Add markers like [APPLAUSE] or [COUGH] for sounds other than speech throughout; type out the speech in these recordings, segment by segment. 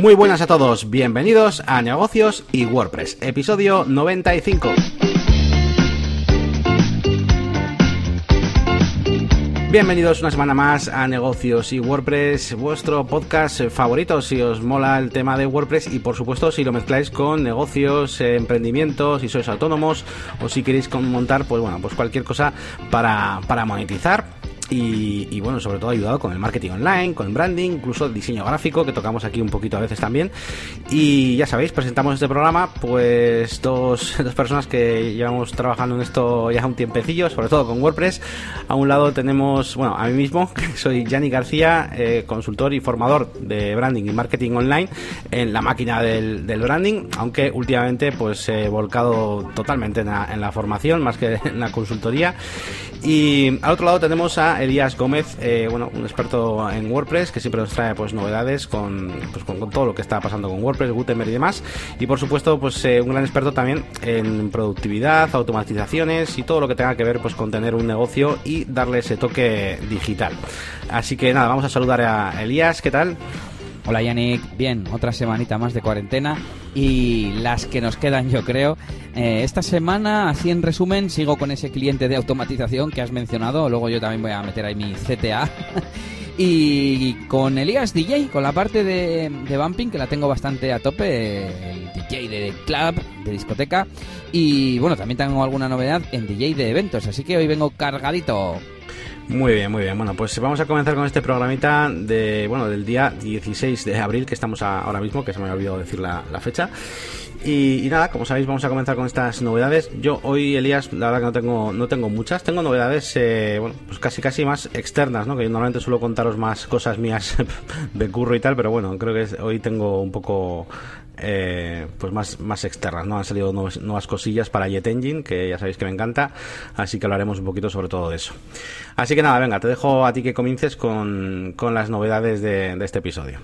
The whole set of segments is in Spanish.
Muy buenas a todos, bienvenidos a Negocios y WordPress, episodio 95. Bienvenidos una semana más a Negocios y WordPress, vuestro podcast favorito si os mola el tema de WordPress y por supuesto si lo mezcláis con negocios, emprendimientos, si sois autónomos o si queréis montar pues bueno, pues cualquier cosa para, para monetizar y, bueno, sobre todo ayudado con el marketing online, con el branding, incluso el diseño gráfico, que tocamos aquí un poquito a veces también. Y ya sabéis, presentamos este programa, pues dos, [LAUGHS] dos personas que llevamos trabajando en esto ya un tiempecillo, sobre todo con WordPress. A un lado tenemos, bueno, a mí mismo, [LAUGHS] que soy Yanni García, eh, consultor y formador de branding y marketing online en la máquina del, branding, aunque últimamente pues he volcado totalmente en la, en la formación más que en la consultoría. Y al otro lado tenemos a Elías Gómez, eh, bueno, un experto en WordPress que siempre nos trae pues novedades con, pues, con, todo lo que está pasando con WordPress, Gutenberg y demás. Y por supuesto, pues eh, un gran experto también en productividad, automatizaciones y todo lo que tenga que ver pues con tener un negocio y darle ese toque digital. Así que nada, vamos a saludar a Elías, ¿qué tal? Hola Yannick, bien, otra semanita más de cuarentena y las que nos quedan yo creo. Eh, esta semana, así en resumen, sigo con ese cliente de automatización que has mencionado, luego yo también voy a meter ahí mi CTA. [LAUGHS] y con Elías DJ, con la parte de, de bumping que la tengo bastante a tope, el DJ de club, de discoteca. Y bueno, también tengo alguna novedad en DJ de eventos, así que hoy vengo cargadito. Muy bien, muy bien. Bueno, pues vamos a comenzar con este programita de, bueno, del día 16 de abril, que estamos ahora mismo, que se me había olvidado decir la, fecha. Y, nada, como sabéis, vamos a comenzar con estas novedades. Yo hoy, Elías, la verdad que no tengo, no tengo muchas. Tengo novedades, eh, bueno, pues casi casi más externas, ¿no? Que yo normalmente suelo contaros más cosas mías [LAUGHS] de curro y tal, pero bueno, creo que hoy tengo un poco eh, pues más, más externas, ¿no? Han salido nuevas, cosillas para Jet Engine, que ya sabéis que me encanta, así que hablaremos un poquito sobre todo de eso. Así que nada, venga, te dejo a ti que comiences con, las novedades de, este episodio.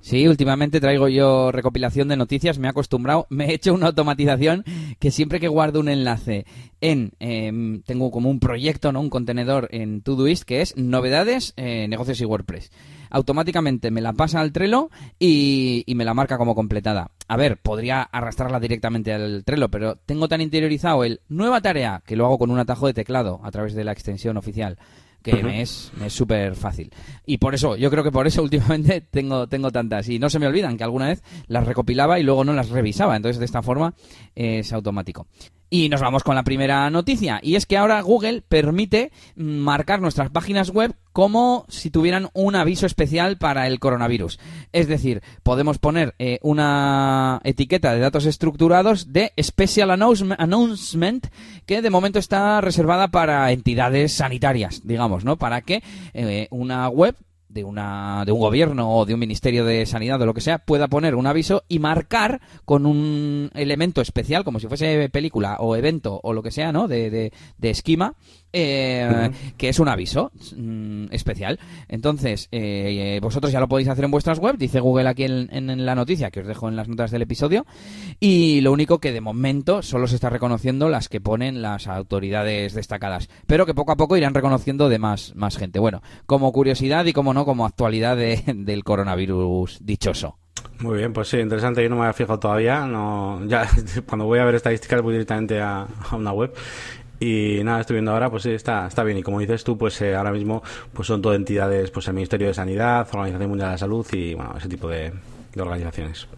Sí, últimamente traigo yo recopilación de noticias, me he acostumbrado, [LAUGHS] me he hecho una automatización que siempre que guardo un enlace en, em, tengo como un proyecto, ¿no? Un contenedor en Todoist que es novedades, eh, negocios y WordPress automáticamente me la pasa al Trello y, me la marca como completada. A ver, podría arrastrarla directamente al Trello, pero tengo tan interiorizado el nueva tarea que lo hago con un atajo de teclado a través de la extensión oficial que me es súper fácil. Y por eso, yo creo que por eso [LAUGHS] últimamente tengo, tengo tantas. Y no se me olvidan que alguna vez las recopilaba y luego no las revisaba. Entonces, de esta forma es automático. Y nos vamos con la primera noticia, y es que ahora Google permite marcar nuestras páginas web como si tuvieran un aviso especial para el coronavirus. Es decir, podemos poner eh, una etiqueta de datos estructurados de Special Announcement que de momento está reservada para entidades sanitarias, digamos, ¿no? Para que eh, una web de, una, de un gobierno o de un ministerio de sanidad o lo que sea pueda poner un aviso y marcar con un elemento especial, como si fuese película o evento o lo que sea, ¿no? De, de, de esquema, eh, que es un aviso mm, especial. Entonces, eh, vosotros ya lo podéis hacer en vuestras web, dice Google aquí en, la noticia, que os dejo en las notas del episodio, y lo único que de momento solo se está reconociendo las que ponen las autoridades destacadas, pero que poco a poco irán reconociendo de más, más gente. Bueno, como curiosidad y como no, como actualidad del coronavirus dichoso. Muy bien, pues sí, interesante. Yo no me había fijado todavía. No, ya [LAUGHS] cuando voy a ver estadísticas voy directamente a, a una web y nada, estoy viendo ahora, pues está, está bien. Y como dices tú, pues eh, ahora mismo pues son todas entidades, pues el Ministerio de Sanidad, Organización Mundial de la Salud y bueno, ese tipo de, de organizaciones.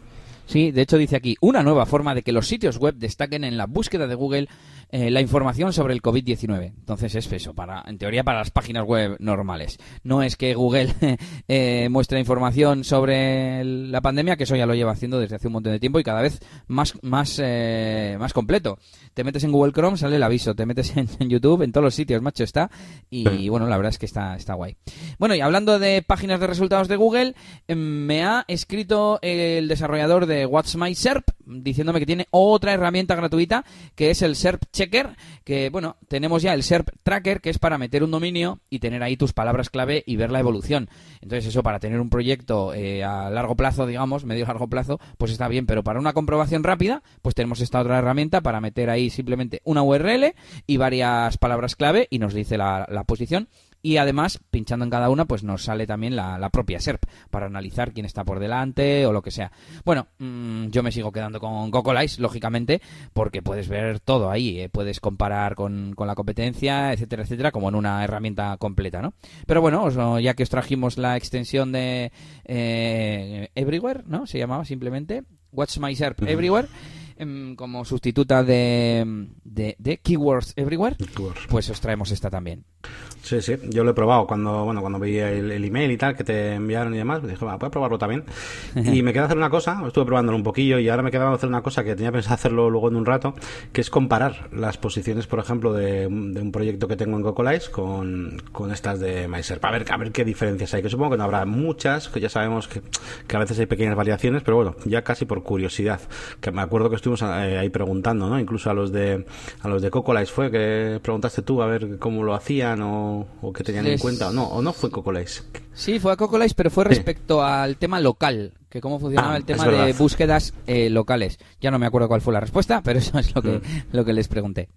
Sí, de hecho dice aquí, una nueva forma de que los sitios web destaquen en la búsqueda de Google eh, la información sobre el COVID-19. Entonces es eso, para, en teoría para las páginas web normales. No es que Google [LAUGHS] eh, muestre información sobre la pandemia, que eso ya lo lleva haciendo desde hace un montón de tiempo y cada vez más, más, eh, más completo. Te metes en Google Chrome, sale el aviso. Te metes [LAUGHS] en, YouTube, en todos los sitios, macho, está. Y, bueno, la verdad es que está, está guay. Bueno, y hablando de páginas de resultados de Google, em, me ha escrito el desarrollador de What's My SERP diciéndome que tiene otra herramienta gratuita que es el SERP Checker, que bueno, tenemos ya el SERP Tracker, que es para meter un dominio y tener ahí tus palabras clave y ver la evolución. Entonces eso para tener un proyecto eh, a largo plazo, digamos, medio largo plazo, pues está bien, pero para una comprobación rápida, pues tenemos esta otra herramienta para meter ahí simplemente una URL y varias palabras clave y nos dice la, la posición y además, pinchando en cada una, pues nos sale también la, propia SERP para analizar quién está por delante o lo que sea. Bueno, mm, yo me sigo quedando con Cocolice, lógicamente, porque puedes ver todo ahí, eh, puedes comparar con, la competencia, etcétera, etcétera, como en una herramienta completa, ¿no? Pero bueno, ya que os trajimos la extensión de eh, Everywhere, ¿no? Se llamaba simplemente Watch My SERP Everywhere em, como sustituta de, de, Keywords Everywhere, pues os traemos esta también. Sí, sí, yo lo he probado cuando, bueno, cuando veía el, email y tal que te enviaron y demás, dije, voy a probarlo también. [LAUGHS] y me quedé a hacer una cosa, estuve probándolo un poquillo y ahora me quedaba hacer una cosa que tenía pensado hacerlo luego en un rato, que es comparar las posiciones, por ejemplo, de, un proyecto que tengo en Cocolice con, con estas de MySerp, a ver, a ver qué diferencias hay, que supongo que no habrá muchas, que ya sabemos que, que a veces hay pequeñas variaciones, pero bueno, ya casi por curiosidad, que me acuerdo que estuvimos eh, ahí preguntando, ¿no? Incluso a los de a los de Cocolice fue que preguntaste tú a ver cómo lo hacían o, o qué tenían en cuenta o no, o no fue Cocolice. Sí, fue a Cocolice, pero fue respecto al tema local, que cómo funcionaba ah, el tema de búsquedas eh, locales. Ya no me acuerdo cuál fue la respuesta, pero eso es lo que, mm. lo que les pregunté.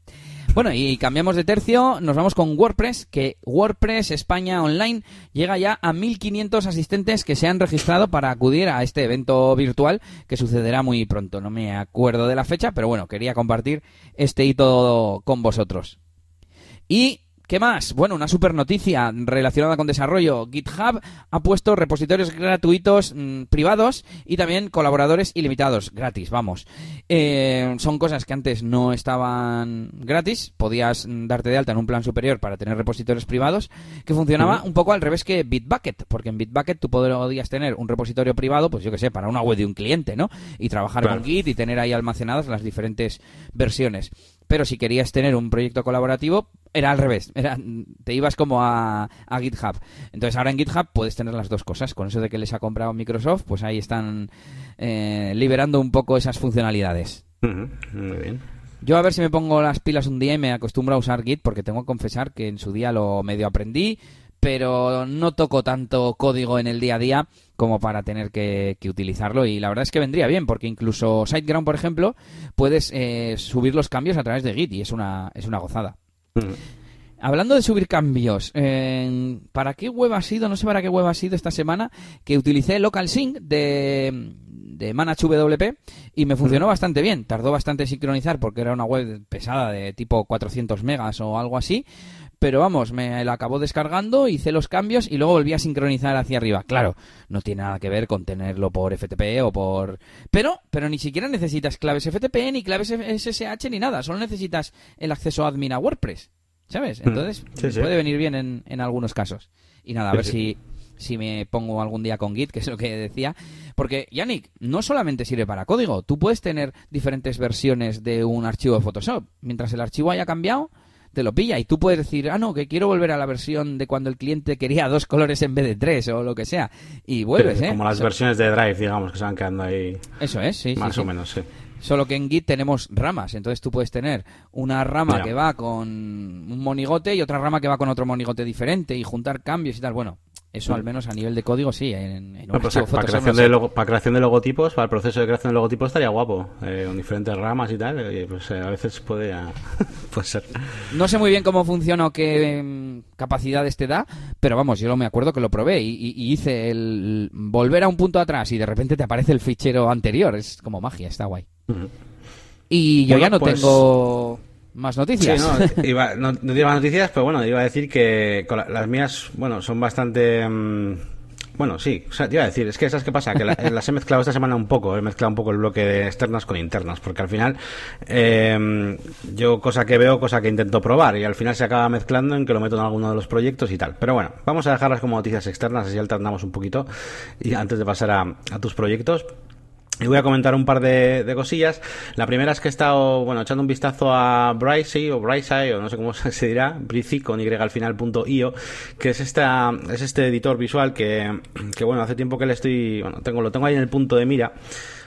Bueno, y cambiamos de tercio, nos vamos con WordPress, que WordPress España Online llega ya a 1.500 asistentes que se han registrado para acudir a este evento virtual que sucederá muy pronto. No me acuerdo de la fecha, pero bueno, quería compartir este hito con vosotros. Y ¿Qué más? Bueno, una super noticia relacionada con desarrollo. GitHub ha puesto repositorios gratuitos mm, privados y también colaboradores ilimitados, gratis, vamos. Eh, son cosas que antes no estaban gratis, podías mm, darte de alta en un plan superior para tener repositorios privados, que funcionaba un poco al revés que Bitbucket, porque en Bitbucket tú podías tener un repositorio privado, pues yo que sé, para una web de un cliente, ¿no? Y trabajar con Git y tener ahí almacenadas las diferentes versiones pero si querías tener un proyecto colaborativo, era al revés, era, te ibas como a, GitHub. Entonces ahora en GitHub puedes tener las dos cosas. Con eso de que les ha comprado Microsoft, pues ahí están eh, liberando un poco esas funcionalidades. Muy bien. Yo a ver si me pongo las pilas un día y me acostumbro a usar Git, porque tengo que confesar que en su día lo medio aprendí, pero no toco tanto código en el día a día como para tener que, utilizarlo y la verdad es que vendría bien porque incluso SiteGround por ejemplo puedes eh, subir los cambios a través de Git y es una es una gozada mm. Hablando de subir cambios, ¿para qué web ha sido? No sé para qué web ha sido esta semana que utilicé Local Sync de, de ManageWP y me funcionó bastante bien. Tardó bastante en sincronizar porque era una web pesada de tipo 400 megas o algo así, pero vamos, me la acabó descargando, hice los cambios y luego volví a sincronizar hacia arriba. Claro, no tiene nada que ver con tenerlo por FTP o por... Pero, pero ni siquiera necesitas claves FTP, ni claves SSH, ni nada. Solo necesitas el acceso admin a WordPress. ¿Sabes? Mm. Entonces, puede venir bien en, en, algunos casos. Y nada, a ver si, si me pongo algún día con Git, que es lo que decía. Porque, Yannick, no solamente sirve para código. Tú puedes tener diferentes versiones de un archivo de Photoshop. Mientras el archivo haya cambiado te lo pilla y tú puedes decir, ah, no, que quiero volver a la versión de cuando el cliente quería dos colores en vez de tres o lo que sea. Y vuelves, ¿eh? Como las versiones de Drive, digamos, que se van quedando ahí. Eso es, sí. Más o menos, sí. Solo que en Git tenemos ramas, entonces tú puedes tener una rama que va con un monigote y otra rama que va con otro monigote diferente y juntar cambios y tal. Bueno, eso al menos a nivel de código sí, en, en pues, para, creación de para creación de logotipos, para el proceso de creación de logotipos estaría guapo, eh, con diferentes ramas y tal, y pues eh, a veces puede, [LAUGHS] puede ser. No sé muy bien cómo funciona o qué em, capacidades te da, pero vamos, yo me acuerdo que lo probé y, hice el volver a un punto atrás y de repente te aparece el fichero anterior, es como magia, está guay. Y yo ya no pues tengo más noticias. no, iba, no, más noticias, pero bueno, iba a decir que las mías, bueno, son bastante... Mm, bueno, sí, o sea, te iba a decir, es que ¿sabes qué pasa? Que las he mezclado esta semana un poco, he mezclado un poco el bloque de externas con internas, porque al final em, yo cosa que veo, cosa que intento probar, y al final se acaba mezclando en que lo meto en alguno de los proyectos y tal. Pero bueno, vamos a dejarlas como noticias externas, así alternamos un poquito, y antes de pasar a tus proyectos. Y voy a comentar un par de, cosillas. La primera es que he estado, bueno, echando un vistazo a Bricey o Bricey, o no sé cómo [LAUGHS] se dirá, Brizy con y al final punto io, que es esta, es este editor visual que, que bueno, hace tiempo que le estoy, bueno, tengo, lo tengo ahí en el punto de mira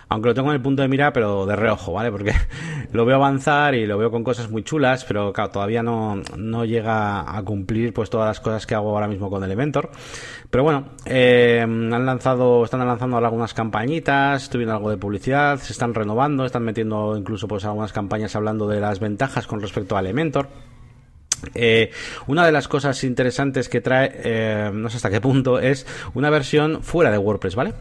aunque lo tengo en el punto de mira, pero de reojo, ¿vale? Porque [LAUGHS] lo veo avanzar y lo veo con cosas muy chulas, pero claro, todavía no, no llega a cumplir pues todas las cosas que hago ahora mismo con Elementor. Pero bueno, eh, han lanzado, están lanzando algunas campañitas, viendo algo de publicidad, se están renovando, están metiendo incluso pues algunas campañas hablando de las ventajas con respecto a Elementor. Eh, una de las cosas interesantes que trae, eh, no sé hasta qué punto, es una versión fuera de WordPress, ¿vale?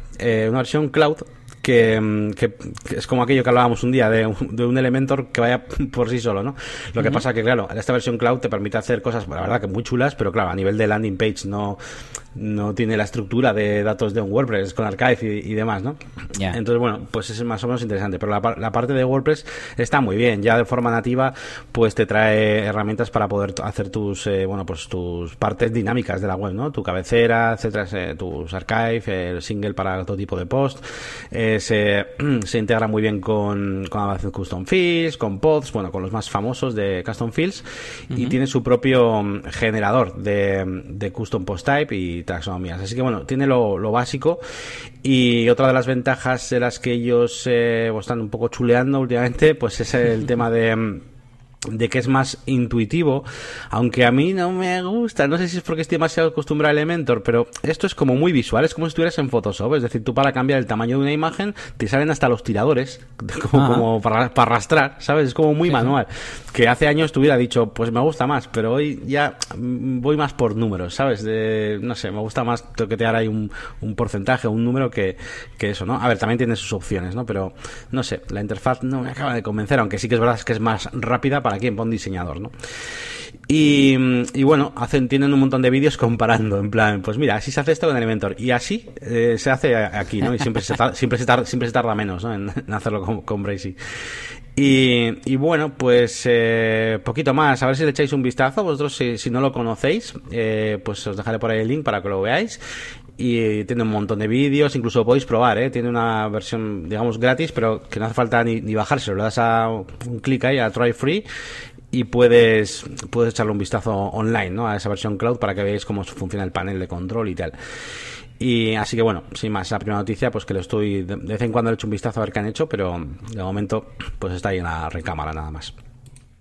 Una versión cloud Mm, que, es como aquello que hablábamos un día de un, de un Elementor que vaya [LAUGHS] por sí solo, ¿no? Lo que pasa que, claro, esta versión cloud te permite hacer cosas, la verdad que muy chulas, pero claro, a nivel de landing page no, no tiene la estructura de datos de un WordPress con archive y, demás, ¿no? Entonces, bueno, pues es más o menos interesante, pero la, la, parte de WordPress está muy bien, ya de forma nativa, pues te trae herramientas para poder hacer tus, eh, bueno, pues tus partes dinámicas de la web, ¿no? Tu cabecera, etcétera, eh, tus archive, el single para todo tipo de post, eh, se, [CLEARS THROAT] se, integra muy bien con, con Custom Fields, con Pods, bueno, con los más famosos de Custom Fields, y tiene su propio mm, generador de, de, Custom Post Type y taxonomías. Así que bueno, tiene lo, lo básico. Y otra de las ventajas de las que ellos eh, están un poco chuleando últimamente, pues es el [LAUGHS] tema de mm, de que es más intuitivo, aunque a mí no me gusta, no sé si es porque estoy demasiado acostumbrado a Elementor, pero esto es como muy visual, es como si estuvieras en Photoshop, es decir, tú para cambiar el tamaño de una imagen te salen hasta los tiradores, [LAUGHS] como, como para, arrastrar, ¿sabes? Es como muy manual, que hace años te hubiera dicho, pues me gusta más, pero hoy ya voy más por números, ¿sabes? De, no sé, me gusta más toquetear ahí un, un porcentaje, un número que, que eso, ¿no? A ver, también tiene sus opciones, ¿no? Pero, no sé, la interfaz no me acaba de convencer, aunque sí que es verdad que es más rápida para para un diseñador, ¿no? Y, bueno, hacen, tienen un montón de vídeos comparando, en plan, pues mira, así se hace esto con Elementor, y así eh, se hace aquí, ¿no? Y siempre se tarda, siempre se tarda, menos, ¿no? En, hacerlo con, con Brazy. Y, bueno, pues eh, poquito más, a ver si le echáis un vistazo, vosotros si, si no lo conocéis, eh, pues os dejaré por ahí el link para que lo veáis y tiene un montón de vídeos, incluso podéis probar, ¿eh? tiene una versión, digamos, gratis, pero que no hace falta ni, ni bajárselo, le das a un clic ahí a Try Free y puedes, puedes echarle un vistazo online ¿no? a esa versión cloud para que veáis cómo funciona el panel de control y tal. Y así que bueno, sin más, la primera noticia, pues que lo estoy, de vez en cuando le he hecho un vistazo a ver qué han hecho, pero de momento pues está ahí en la recámara nada más.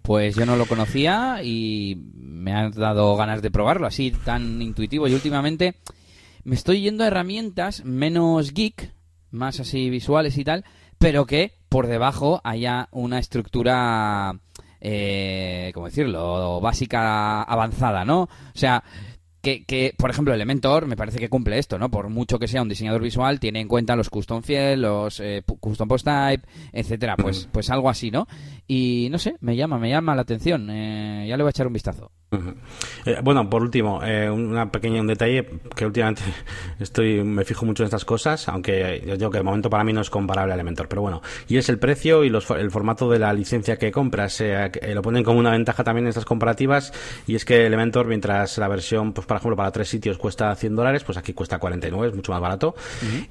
Pues yo no lo conocía y me han dado ganas de probarlo así tan intuitivo y últimamente me estoy yendo a herramientas menos geek, más así visuales y tal, pero que por debajo haya una estructura, eh, ¿cómo decirlo?, básica avanzada, ¿no? O sea, que, que, por ejemplo, Elementor me parece que cumple esto, ¿no? Por mucho que sea un diseñador visual, tiene en cuenta los custom field, los eh, custom post type, etcétera. Pues, [CLEARS THROAT] pues algo así, ¿no? Y no sé, me llama, me llama la atención. Eh, ya le voy a echar un vistazo. Eh, bueno, por último, eh, una pequeña un detalle que últimamente [LAUGHS] estoy me fijo mucho en estas cosas, aunque yo digo que de momento para mí no es comparable a Elementor, pero bueno, y es el precio y los, el formato de la licencia que compras. Eh, lo ponen como una ventaja también en estas comparativas y es que Elementor, mientras la versión, pues por ejemplo, para tres sitios cuesta 100 dólares, pues aquí cuesta 49, es mucho más barato.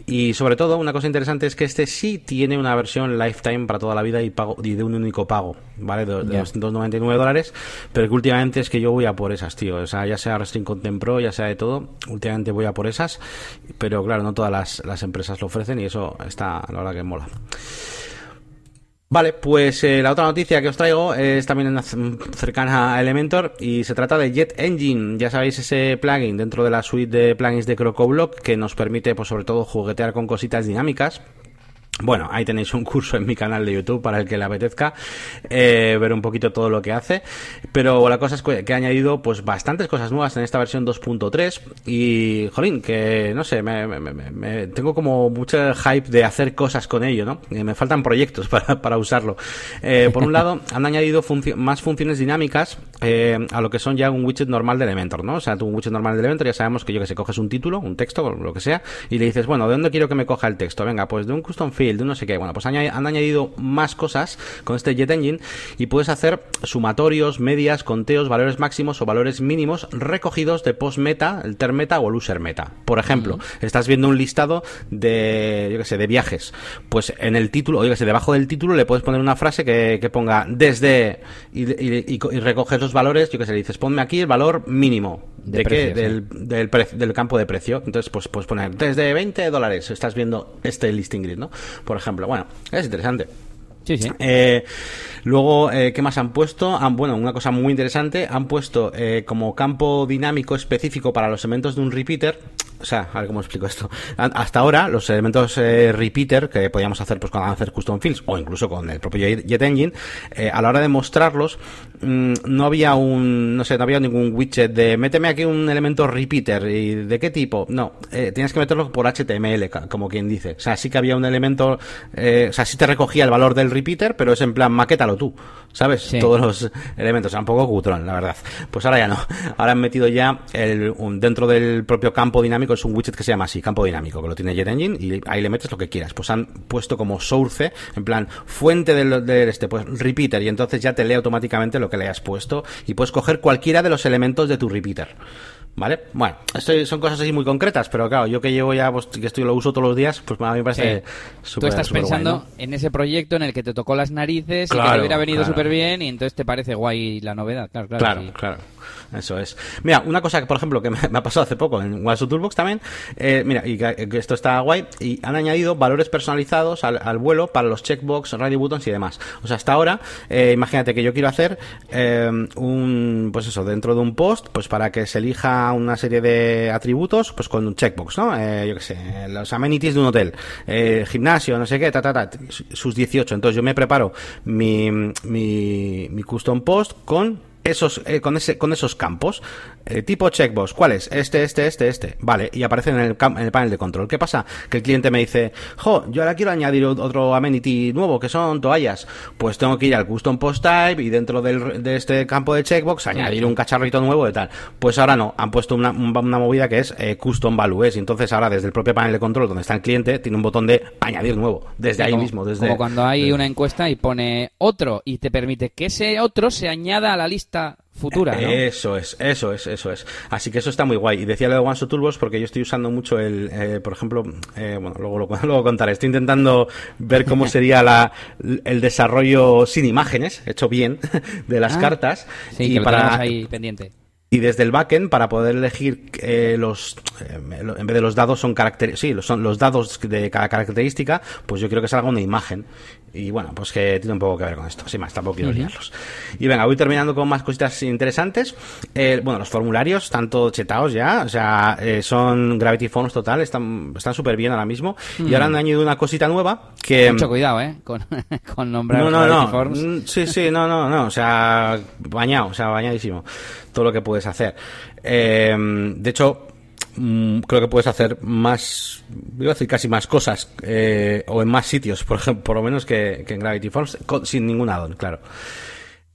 Y sobre todo, una cosa interesante es que este sí tiene una versión lifetime para toda la vida y, pago, y de un único pago, ¿vale? De, de 299 dólares, pero que últimamente es que yo voy a por esas, tío. O sea, ya sea Restring Content Pro, ya sea de todo. Últimamente voy a por esas, pero claro, no todas las, las empresas lo ofrecen y eso está, la verdad que mola. Vale, pues eh, la otra noticia que os traigo es también cercana a Elementor y se trata de Jet Engine. Ya sabéis ese plugin dentro de la suite de plugins de CrocoBlock que nos permite, pues sobre todo, juguetear con cositas dinámicas bueno, ahí tenéis un curso en mi canal de YouTube para el que le apetezca eh, ver un poquito todo lo que hace. Pero la cosa es que he añadido pues bastantes cosas nuevas en esta versión 2.3 y, jolín, que no sé, me, tengo como mucho hype de hacer cosas con ello, ¿no? me faltan proyectos [LAUGHS] para, para usarlo. Eh, por un lado, han añadido más funciones dinámicas eh, a lo que son ya un widget normal de Elementor, ¿no? O sea, tu widget normal de Elementor ya sabemos que yo que sé, coges un título, un texto, lo que sea, y le dices, bueno, ¿de dónde quiero que me coja el texto? Venga, pues de un custom field de no sé qué. Bueno, pues han, añadido más cosas con este Jet Engine y puedes hacer sumatorios, medias, conteos, valores máximos o valores mínimos recogidos de post meta, el term meta o el user meta. Por ejemplo, estás viendo un listado de, yo qué sé, de viajes. Pues en el título, o yo sé, debajo del título le puedes poner una frase que, ponga desde y, recoges los valores, yo que sé, le dices, ponme aquí el valor mínimo. ¿De, qué? Del, del, del, campo de precio. Entonces, pues puedes poner desde 20 dólares. Estás viendo este listing grid, ¿no? Por ejemplo. Bueno, es interesante. Sí, sí. Eh, luego, eh, ¿qué más han puesto? Han, bueno, una cosa muy interesante, han puesto eh, como campo dinámico específico para los elementos de un repeater o sea, a ver cómo explico esto. Hasta ahora, los elementos eh, repeater que podíamos hacer pues con hacer custom fields o incluso con el propio Jet Engine, eh, a la hora de mostrarlos, mm, no había un, no sé, no había ningún widget de méteme aquí un elemento repeater y de qué tipo. No, eh, tienes que meterlo por HTML, como quien dice. O sea, sí que había un elemento, o sea, sí te recogía el valor del repeater, pero es en plan, maquétalo tú, ¿sabes? Todos los elementos, o sea, un poco cutrón, la verdad. Pues ahora ya no. Ahora han metido ya el, dentro del propio campo dinámico, es un widget que se llama así, campo dinámico, que lo tiene Jet Engine y ahí le metes lo que quieras. Pues han puesto como source, en plan, fuente del, este, pues repeater, y entonces ya te lee automáticamente lo que le hayas puesto y puedes coger cualquiera de los elementos de tu repeater. ¿Vale? Bueno, esto son cosas así muy concretas, pero claro, yo que llevo ya, pues, que estoy lo uso todos los días, pues a mí me parece Tú estás pensando en ese proyecto en el que te tocó las narices y que te hubiera venido súper bien y entonces te parece guay la novedad, claro, claro. Claro, claro. Eso es. Mira, una cosa que, por ejemplo, que me, [LAUGHS] ha pasado hace poco en WhatsApp Toolbox también, eh, mira, y que, esto está guay, y han añadido valores personalizados al, vuelo para los checkbox, radio buttons y demás. O sea, hasta ahora, eh, imagínate que yo quiero hacer eh, un, pues eso, dentro de un post, pues para que se elija una serie de atributos, pues con un checkbox, ¿no? yo qué sé, los amenities de un hotel, gimnasio, no sé qué, ta, ta, ta, sus 18. Entonces yo me preparo mi, mi, mi custom post con esos, eh, con, ese, con esos campos. Eh, tipo checkbox, ¿cuál es? Este, este, este, este. Vale, y aparecen en el, en el panel de control. ¿Qué pasa? Que el cliente me dice, jo, yo ahora quiero añadir otro amenity nuevo, que son toallas. Pues tengo que ir al custom post type y dentro del, de este campo de checkbox añadir un cacharrito nuevo de tal. Pues ahora no, han puesto una, una movida que es eh, custom values. Y entonces ahora desde el propio panel de control donde está el cliente, tiene un botón de añadir nuevo. Desde ahí mismo. Desde, como cuando hay una encuesta y pone otro y te permite que ese otro se añada a la lista futura. Eso es, eso es, eso es. Así que eso está muy guay. Y decía lo de OneShot Toolbox porque yo estoy usando mucho el, eh, por ejemplo, eh, bueno, luego lo [LAUGHS] luego contaré. Estoy intentando ver cómo [LAUGHS] sería la, el desarrollo sin imágenes, hecho bien, [LAUGHS] de las ah, cartas. y para ahí pendiente. Y desde el backend, para poder elegir eh, los, en vez de los dados son características, sí, son los dados de cada característica, pues yo quiero que salga una imagen. Y bueno, pues que tiene un poco que ver con esto. Sin más, tampoco quiero liarlos. Y venga, voy terminando con más cositas interesantes. Eh, bueno, los formularios están todos chetados ya. O sea, eh, son Gravity Forms total. Están súper bien ahora mismo. Y ahora han añadido una cosita nueva que... Mucho cuidado, ¿eh? Con, [LAUGHS] con nombrar no, no, Gravity no. Forms. Mm, sí, sí, no, no, no. O sea, bañado, o sea, bañadísimo. Todo lo que puedes hacer. Eh, de hecho, creo que puedes hacer más, iba a decir casi más cosas, eh, o en más sitios, por ejemplo, por lo menos que, en Gravity Forms, sin ningún addon, claro.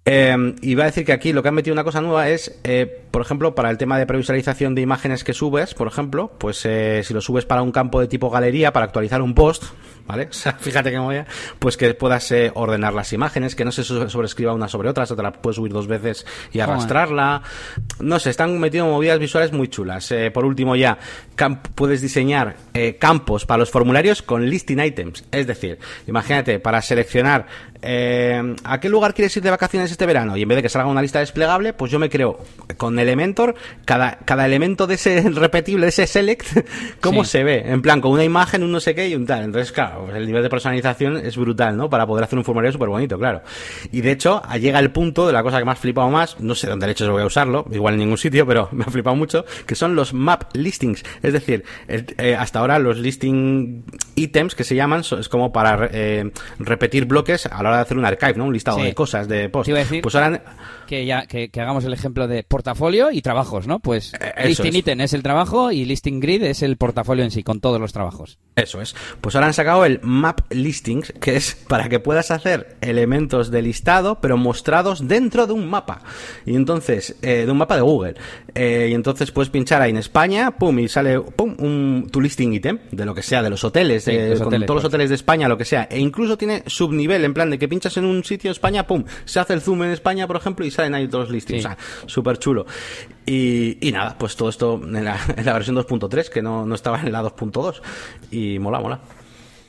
Eh, y va a decir que aquí lo que han metido una cosa nueva es, eh, por ejemplo, para el tema de previsualización de imágenes que subes, por ejemplo, pues eh, si lo subes para un campo de tipo galería, para actualizar un post, ¿vale? [LAUGHS] O sea, fíjate que voy a, pues que puedas eh, ordenar las imágenes, que no se sobrescriba una sobre otra, o te la puedes subir dos veces y arrastrarla. No sé, están metiendo movidas visuales muy chulas. Por último ya, puedes diseñar campos para los formularios con listing items. Es decir, imagínate, para seleccionar eh, ¿a qué lugar quieres ir de vacaciones este verano? Y en vez de que salga una lista desplegable, pues yo me creo con Elementor cada, cada elemento de ese [LAUGHS] repetible, de ese select, [LAUGHS] cómo se ve. En plan, con una imagen, un no sé qué y un tal. Entonces, claro, pues el nivel de personalización es brutal, ¿no? Para poder hacer un formulario súper bonito, claro. Y de hecho, llega el punto de la cosa que me ha flipado más, no sé dónde de hecho voy a usarlo, igual en ningún sitio, [LAUGHS] pero me ha flipado mucho, que son los map listings. Es decir, eh, hasta ahora los listing items que se llaman es como para eh, repetir bloques a la hora de hacer un archive, ¿no? Un listado de cosas, de post. pues ahora... Que, ya, que, hagamos el ejemplo de portafolio y trabajos, ¿no? Pues eh, listing es. item es el trabajo y listing grid es el portafolio en sí, con todos los trabajos. Eso es. Pues ahora han sacado el map listings, que es para que puedas hacer elementos de listado, pero mostrados dentro de un mapa. Y entonces, eh, de un mapa de Google. y entonces puedes pinchar ahí en España, pum, y sale, pum, un, tu listing item, de lo que sea, de los hoteles, de, todos los pues. hoteles de España, lo que sea. E incluso tiene subnivel, en plan de que pinchas en un sitio España, pum, se hace el zoom en España, por ejemplo, y salen ahí todos los listings. O sea, súper chulo. Y, y, nada, pues todo esto en la, versión 2.3, que no, no estaba en la 2.2. Y mola, mola.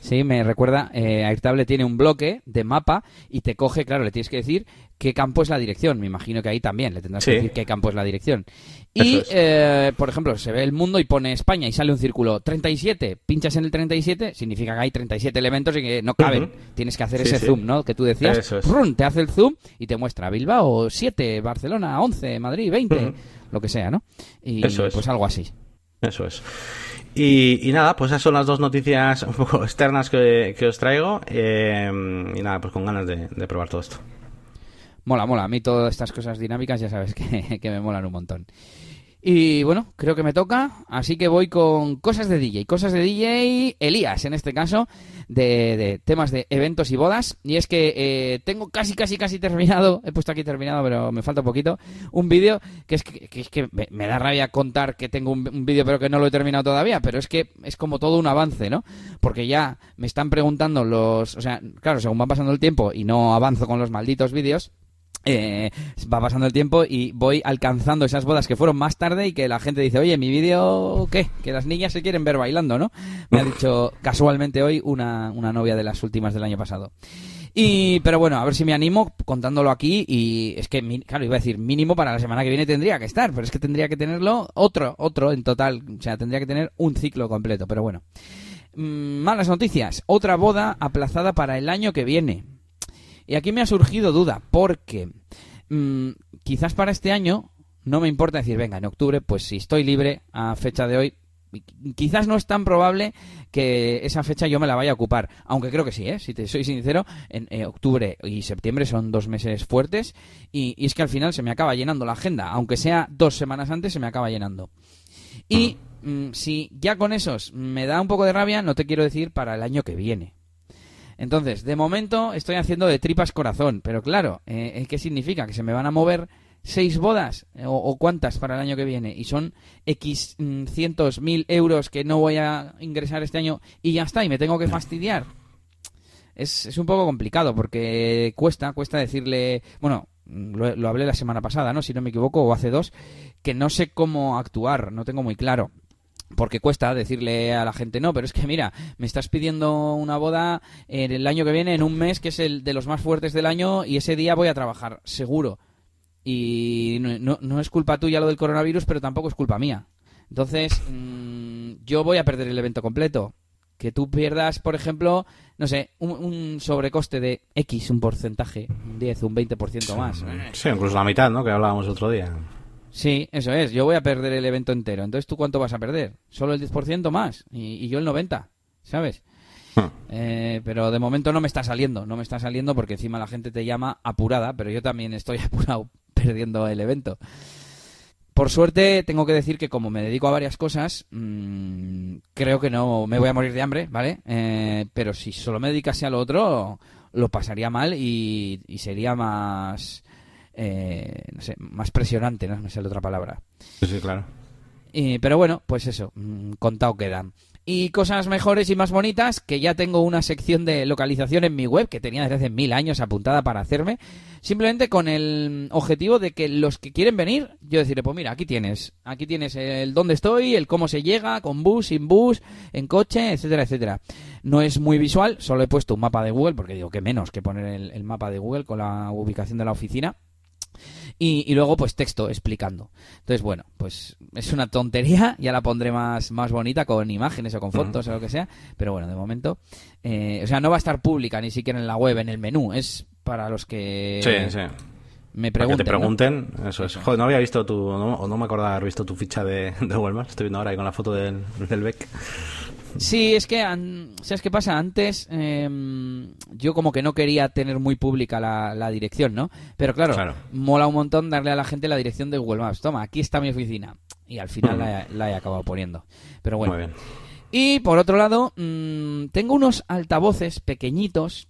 Sí, me recuerda, eh, Airtable tiene un bloque de mapa y te coge, claro, le tienes que decir qué campo es la dirección. Me imagino que ahí también le tendrás que decir qué campo es la dirección. Y, eh, por ejemplo, se ve el mundo y pone España y sale un círculo 37. Pinchas en el 37, significa que hay 37 elementos y que no caben. Tienes que hacer ese zoom, ¿no? Que tú decías. te hace el zoom y te muestra Bilbao 7, Barcelona 11, Madrid 20, lo que sea, ¿no? Y pues algo así. Eso es. Y, nada, pues esas son las dos noticias un poco [LAUGHS] externas que, os traigo. Eh, y nada, pues con ganas de, probar todo esto. Mola, mola. A mí todas estas cosas dinámicas ya sabes que, [LAUGHS] que me molan un montón. Y bueno, creo que me toca, así que voy con cosas de DJ. Cosas de DJ Elías, en este caso, de, temas de eventos y bodas. Y es que eh, tengo casi, casi, casi terminado, he puesto aquí terminado, pero me falta poquito, un vídeo que es que, es que me, da rabia contar que tengo un, un vídeo pero que no lo he terminado todavía, pero es que es como todo un avance, ¿no? Porque ya me están preguntando los... O sea, claro, según va pasando el tiempo y no avanzo con los malditos vídeos eh, va pasando el tiempo y voy alcanzando esas bodas que fueron más tarde y que la gente dice, oye, mi vídeo, ¿qué? Que las niñas se quieren ver bailando, ¿no? Me ha dicho casualmente hoy una, una novia de las últimas del año pasado. Y, pero bueno, a ver si me animo contándolo aquí y es que, claro, iba a decir mínimo para la semana que viene tendría que estar, pero es que tendría que tenerlo otro, otro en total, o sea, tendría que tener un ciclo completo, pero bueno. Mm, malas noticias, otra boda aplazada para el año que viene. Y aquí me ha surgido duda, porque mm, quizás para este año no me importa decir, venga, en octubre, pues si estoy libre a fecha de hoy, quizás no es tan probable que esa fecha yo me la vaya a ocupar, aunque creo que sí, ¿eh? si te soy sincero, en eh, octubre y septiembre son dos meses fuertes y, y, es que al final se me acaba llenando la agenda, aunque sea dos semanas antes se me acaba llenando. Y mm, si ya con esos me da un poco de rabia, no te quiero decir para el año que viene, entonces, de momento estoy haciendo de tripas corazón, pero claro, eh, ¿qué significa? ¿Que se me van a mover seis bodas eh, o, cuántas para el año que viene? Y son X mm, cientos mil euros que no voy a ingresar este año y ya está, y me tengo que fastidiar. Es, es un poco complicado porque cuesta, cuesta decirle, bueno, lo, lo hablé la semana pasada, ¿no? Si no me equivoco, o hace dos, que no sé cómo actuar, no tengo muy claro porque cuesta decirle a la gente no, pero es que mira, me estás pidiendo una boda en el año que viene, en un mes que es el de los más fuertes del año y ese día voy a trabajar, seguro. Y no, no, es culpa tuya lo del coronavirus, pero tampoco es culpa mía. Entonces, mm, yo voy a perder el evento completo. Que tú pierdas, por ejemplo, no sé, un, sobrecoste de X, un porcentaje, un 10, un 20% más. Sí, incluso la mitad, ¿no? Que hablábamos otro día. Sí, eso es. Yo voy a perder el evento entero. Entonces, ¿tú cuánto vas a perder? Solo el 10% más. Y, yo el 90%, ¿sabes? Hmm. Eh, pero de momento no me está saliendo. No me está saliendo porque encima la gente te llama apurada, pero yo también estoy [LAUGHS] apurado perdiendo el evento. Por suerte, tengo que decir que como me dedico a varias cosas, mmm, creo que no me voy a morir de hambre, ¿vale? Eh, pero si solo me dedicase a lo otro, lo pasaría mal y sería más eh, no sé, más presionante, ¿no? Sé la otra palabra. Sí, claro. pero bueno, pues eso, mm, contado queda. Y cosas mejores y más bonitas, que ya tengo una sección de localización en mi web, que tenía desde hace mil años apuntada para hacerme, simplemente con el objetivo de que los que quieren venir, yo decirle, pues mira, aquí tienes, aquí tienes el dónde estoy, el cómo se llega, con bus, sin bus, en coche, etcétera, etcétera. No es muy visual, solo he puesto un mapa de Google, porque digo que menos que poner el mapa de Google con la ubicación de la oficina y, luego pues texto explicando. Entonces, bueno, pues es una tontería, ya la pondré más, más bonita con imágenes o con fotos o lo que sea, pero bueno, de momento, eh, o sea, no va a estar pública ni siquiera en la web, en el menú, es para los que... Sí, sí. Me pregunten, que te pregunten, eso es. Joder, no había visto tu, no, o no me acordaba haber visto tu ficha de, de Walmart, estoy viendo ahora ahí con la foto del, del Beck. Sí, es que, ¿sabes qué pasa? Antes em, yo como que no quería tener muy pública la, dirección, ¿no? Pero claro, mola un montón darle a la gente la dirección de Google Maps. Toma, aquí está mi oficina. Y al final la, he acabado poniendo. Pero bueno. Muy bien. Y por otro lado, mm, tengo unos altavoces pequeñitos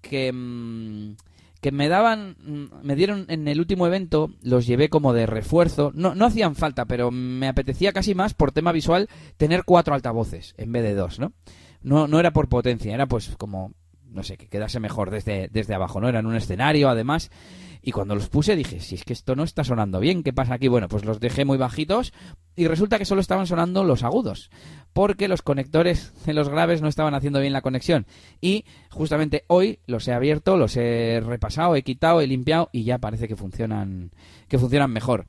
que... Mm, que me daban, me dieron en el último evento, los llevé como de refuerzo. No, no hacían falta, pero me apetecía casi más por tema visual tener cuatro altavoces en vez de dos, ¿no? No, no era por potencia, era pues como, no sé, que quedase mejor desde, desde abajo, ¿no? Era en un escenario, además. Y cuando los puse dije, si es que esto no está sonando bien, ¿qué pasa aquí? Bueno, pues los dejé muy bajitos y resulta que solo estaban sonando los agudos, porque los conectores de los graves no estaban haciendo bien la conexión. Y justamente hoy los he abierto, los he repasado, he quitado, he limpiado y ya parece que funcionan, que funcionan mejor.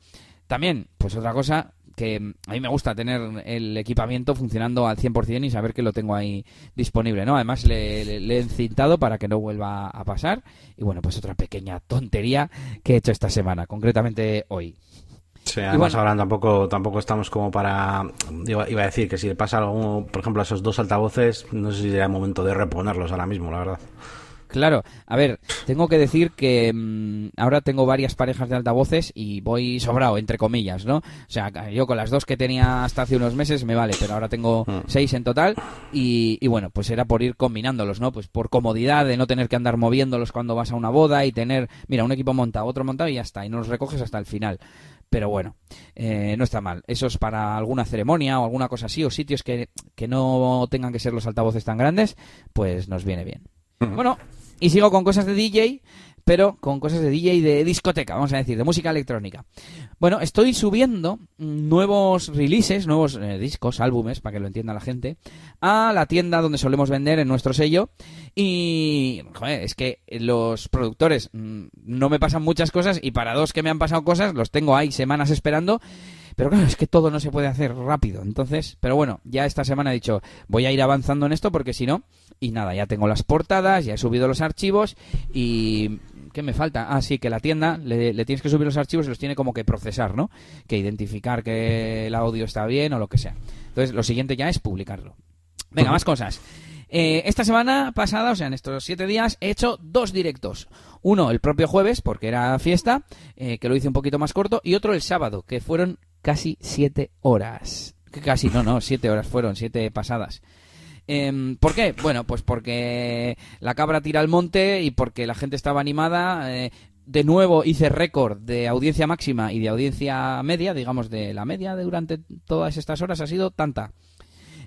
También, pues otra cosa, que a mí me gusta tener el equipamiento funcionando al 100% y saber que lo tengo ahí disponible, ¿no? Además le, he encintado para que no vuelva a pasar y bueno, pues otra pequeña tontería que he hecho esta semana, concretamente hoy. Sí, además ahora tampoco, tampoco estamos como para... Iba, iba a decir que si le pasa algo, por ejemplo, a esos dos altavoces, no sé si sería el momento de reponerlos ahora mismo, la verdad. Claro, a ver, tengo que decir que mm, ahora tengo varias parejas de altavoces y voy sobrado, entre comillas, ¿no? O sea, yo con las dos que tenía hasta hace unos meses me vale, pero ahora tengo mm. seis en total y, y, bueno, pues era por ir combinándolos, ¿no? Pues por comodidad de no tener que andar moviéndolos cuando vas a una boda y tener, mira, un equipo montado, otro montado y ya está, y no los recoges hasta el final. Pero bueno, eh, no está mal. Eso es para alguna ceremonia o alguna cosa así, o sitios que, que no tengan que ser los altavoces tan grandes, pues nos viene bien. Bueno, y sigo con cosas de DJ, pero con cosas de DJ de discoteca, vamos a decir, de música electrónica. Bueno, estoy subiendo nuevos releases, nuevos eh, discos, álbumes, para que lo entienda la gente, a la tienda donde solemos vender en nuestro sello. Y, joder, es que los productores mm, no me pasan muchas cosas y para dos que me han pasado cosas, los tengo ahí semanas esperando. Pero claro, es que todo no se puede hacer rápido. Entonces, pero bueno, ya esta semana he dicho, voy a ir avanzando en esto porque si no, y nada, ya tengo las portadas, ya he subido los archivos y ¿qué me falta? Ah, sí, que la tienda le, tienes que subir los archivos y los tiene como que procesar, ¿no? Que identificar que el audio está bien o lo que sea. Entonces, lo siguiente ya es publicarlo. Venga, más cosas. Eh, esta semana pasada, o sea, en estos siete días, he hecho dos directos. Uno el propio jueves, porque era fiesta, eh, que lo hice un poquito más corto, y otro el sábado, que fueron casi siete horas. Casi, no, no, siete horas fueron, siete pasadas. Em, ¿Por qué? Bueno, pues porque la cabra tira al monte y porque la gente estaba animada. Eh, de nuevo hice récord de audiencia máxima y de audiencia media, digamos, de la media de durante todas estas horas ha sido tanta.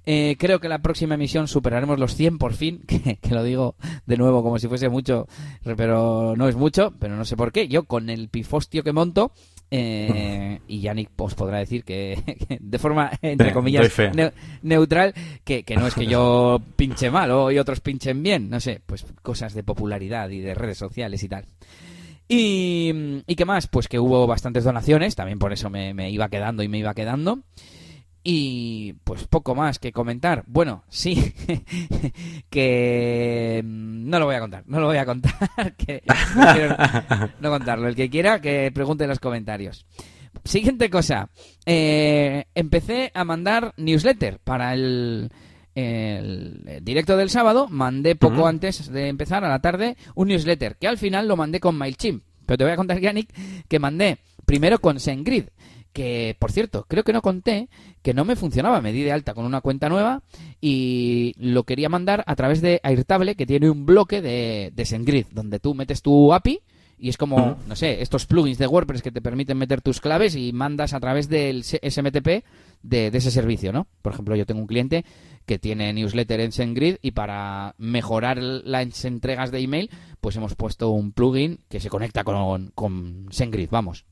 Eh, creo que la próxima emisión superaremos los 100 por fin, [LAUGHS] que, lo digo de nuevo como si fuese mucho, pero no es mucho, pero no sé por qué. Yo con el pifostio que monto, eh, y Yannick os podrá decir [LAUGHS] que, de forma, entre comillas, neutral, que, no es que yo [LAUGHS] pinche mal o y otros pinchen bien, no sé, pues cosas de popularidad y de redes sociales y tal. Y, y qué más, pues que hubo bastantes donaciones, también por eso me, me iba quedando y me iba quedando. Y pues poco más que comentar. Bueno, sí, [LAUGHS] que mm, no lo voy a contar, no lo voy a contar, [LAUGHS] que no, contarlo. El que quiera que pregunte en los comentarios. Siguiente cosa, eh, empecé a mandar newsletter para el, el directo del sábado. Mandé poco antes de empezar, a la tarde, un newsletter que al final lo mandé con MailChimp. Pero te voy a contar, Yannick, que mandé primero con SendGrid que, por cierto, creo que no conté que no me funcionaba. Me di de alta con una cuenta nueva y lo quería mandar a través de Airtable, que tiene un bloque de, de SendGrid, donde tú metes tu API y es como, no sé, estos plugins de WordPress que te permiten meter tus claves y mandas a través del SMTP de, ese servicio, ¿no? Por ejemplo, yo tengo un cliente que tiene newsletter en SendGrid y para mejorar las entregas de email, pues hemos puesto un plugin que se conecta con, con SendGrid, vamos.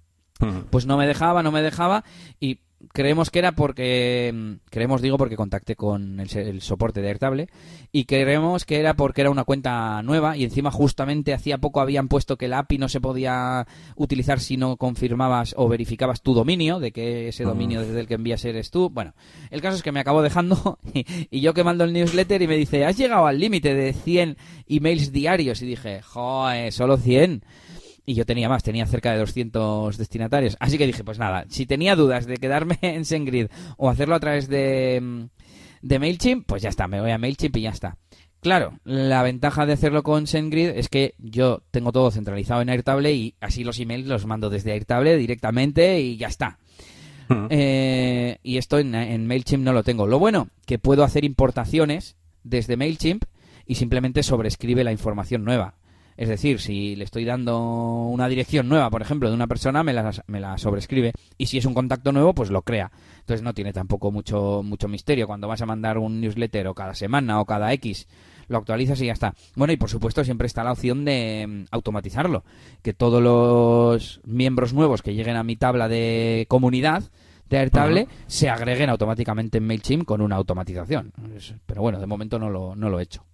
Pues no me dejaba, no me dejaba y creemos que era porque mm, creemos digo porque contacté con el, soporte de Airtable y creemos que era porque era una cuenta nueva y encima justamente hacía poco habían puesto que la API no se podía utilizar si no confirmabas o verificabas tu dominio de que ese dominio desde el que envías eres tú. Bueno el caso es que me acabo dejando [LAUGHS] y, y yo que mando el newsletter y me dice has llegado al límite de 100 emails diarios y dije joder solo 100 y yo tenía más, tenía cerca de 200 destinatarios. Así que dije, pues nada, si tenía dudas de quedarme [LAUGHS] en SendGrid o hacerlo a través de, mm, de MailChimp, pues ya está, me voy a MailChimp y ya está. Claro, la ventaja de hacerlo con SendGrid es que yo tengo todo centralizado en Airtable y así los emails los mando desde Airtable directamente y ya está. Eh, y esto en, en MailChimp no lo tengo. Lo bueno, que puedo hacer importaciones desde MailChimp y simplemente sobrescribe la información nueva. Es decir, si le estoy dando una dirección nueva, por ejemplo, de una persona, me la, me la sobrescribe. Y si es un contacto nuevo, pues lo crea. Entonces no tiene tampoco mucho, mucho misterio. Cuando vas a mandar un newsletter o cada semana o cada X, lo actualizas y ya está. Bueno, y por supuesto siempre está la opción de mm, automatizarlo. Que todos los miembros nuevos que lleguen a mi tabla de comunidad de Airtable se agreguen automáticamente en MailChimp con una automatización. Pero bueno, de momento no lo, no lo he hecho.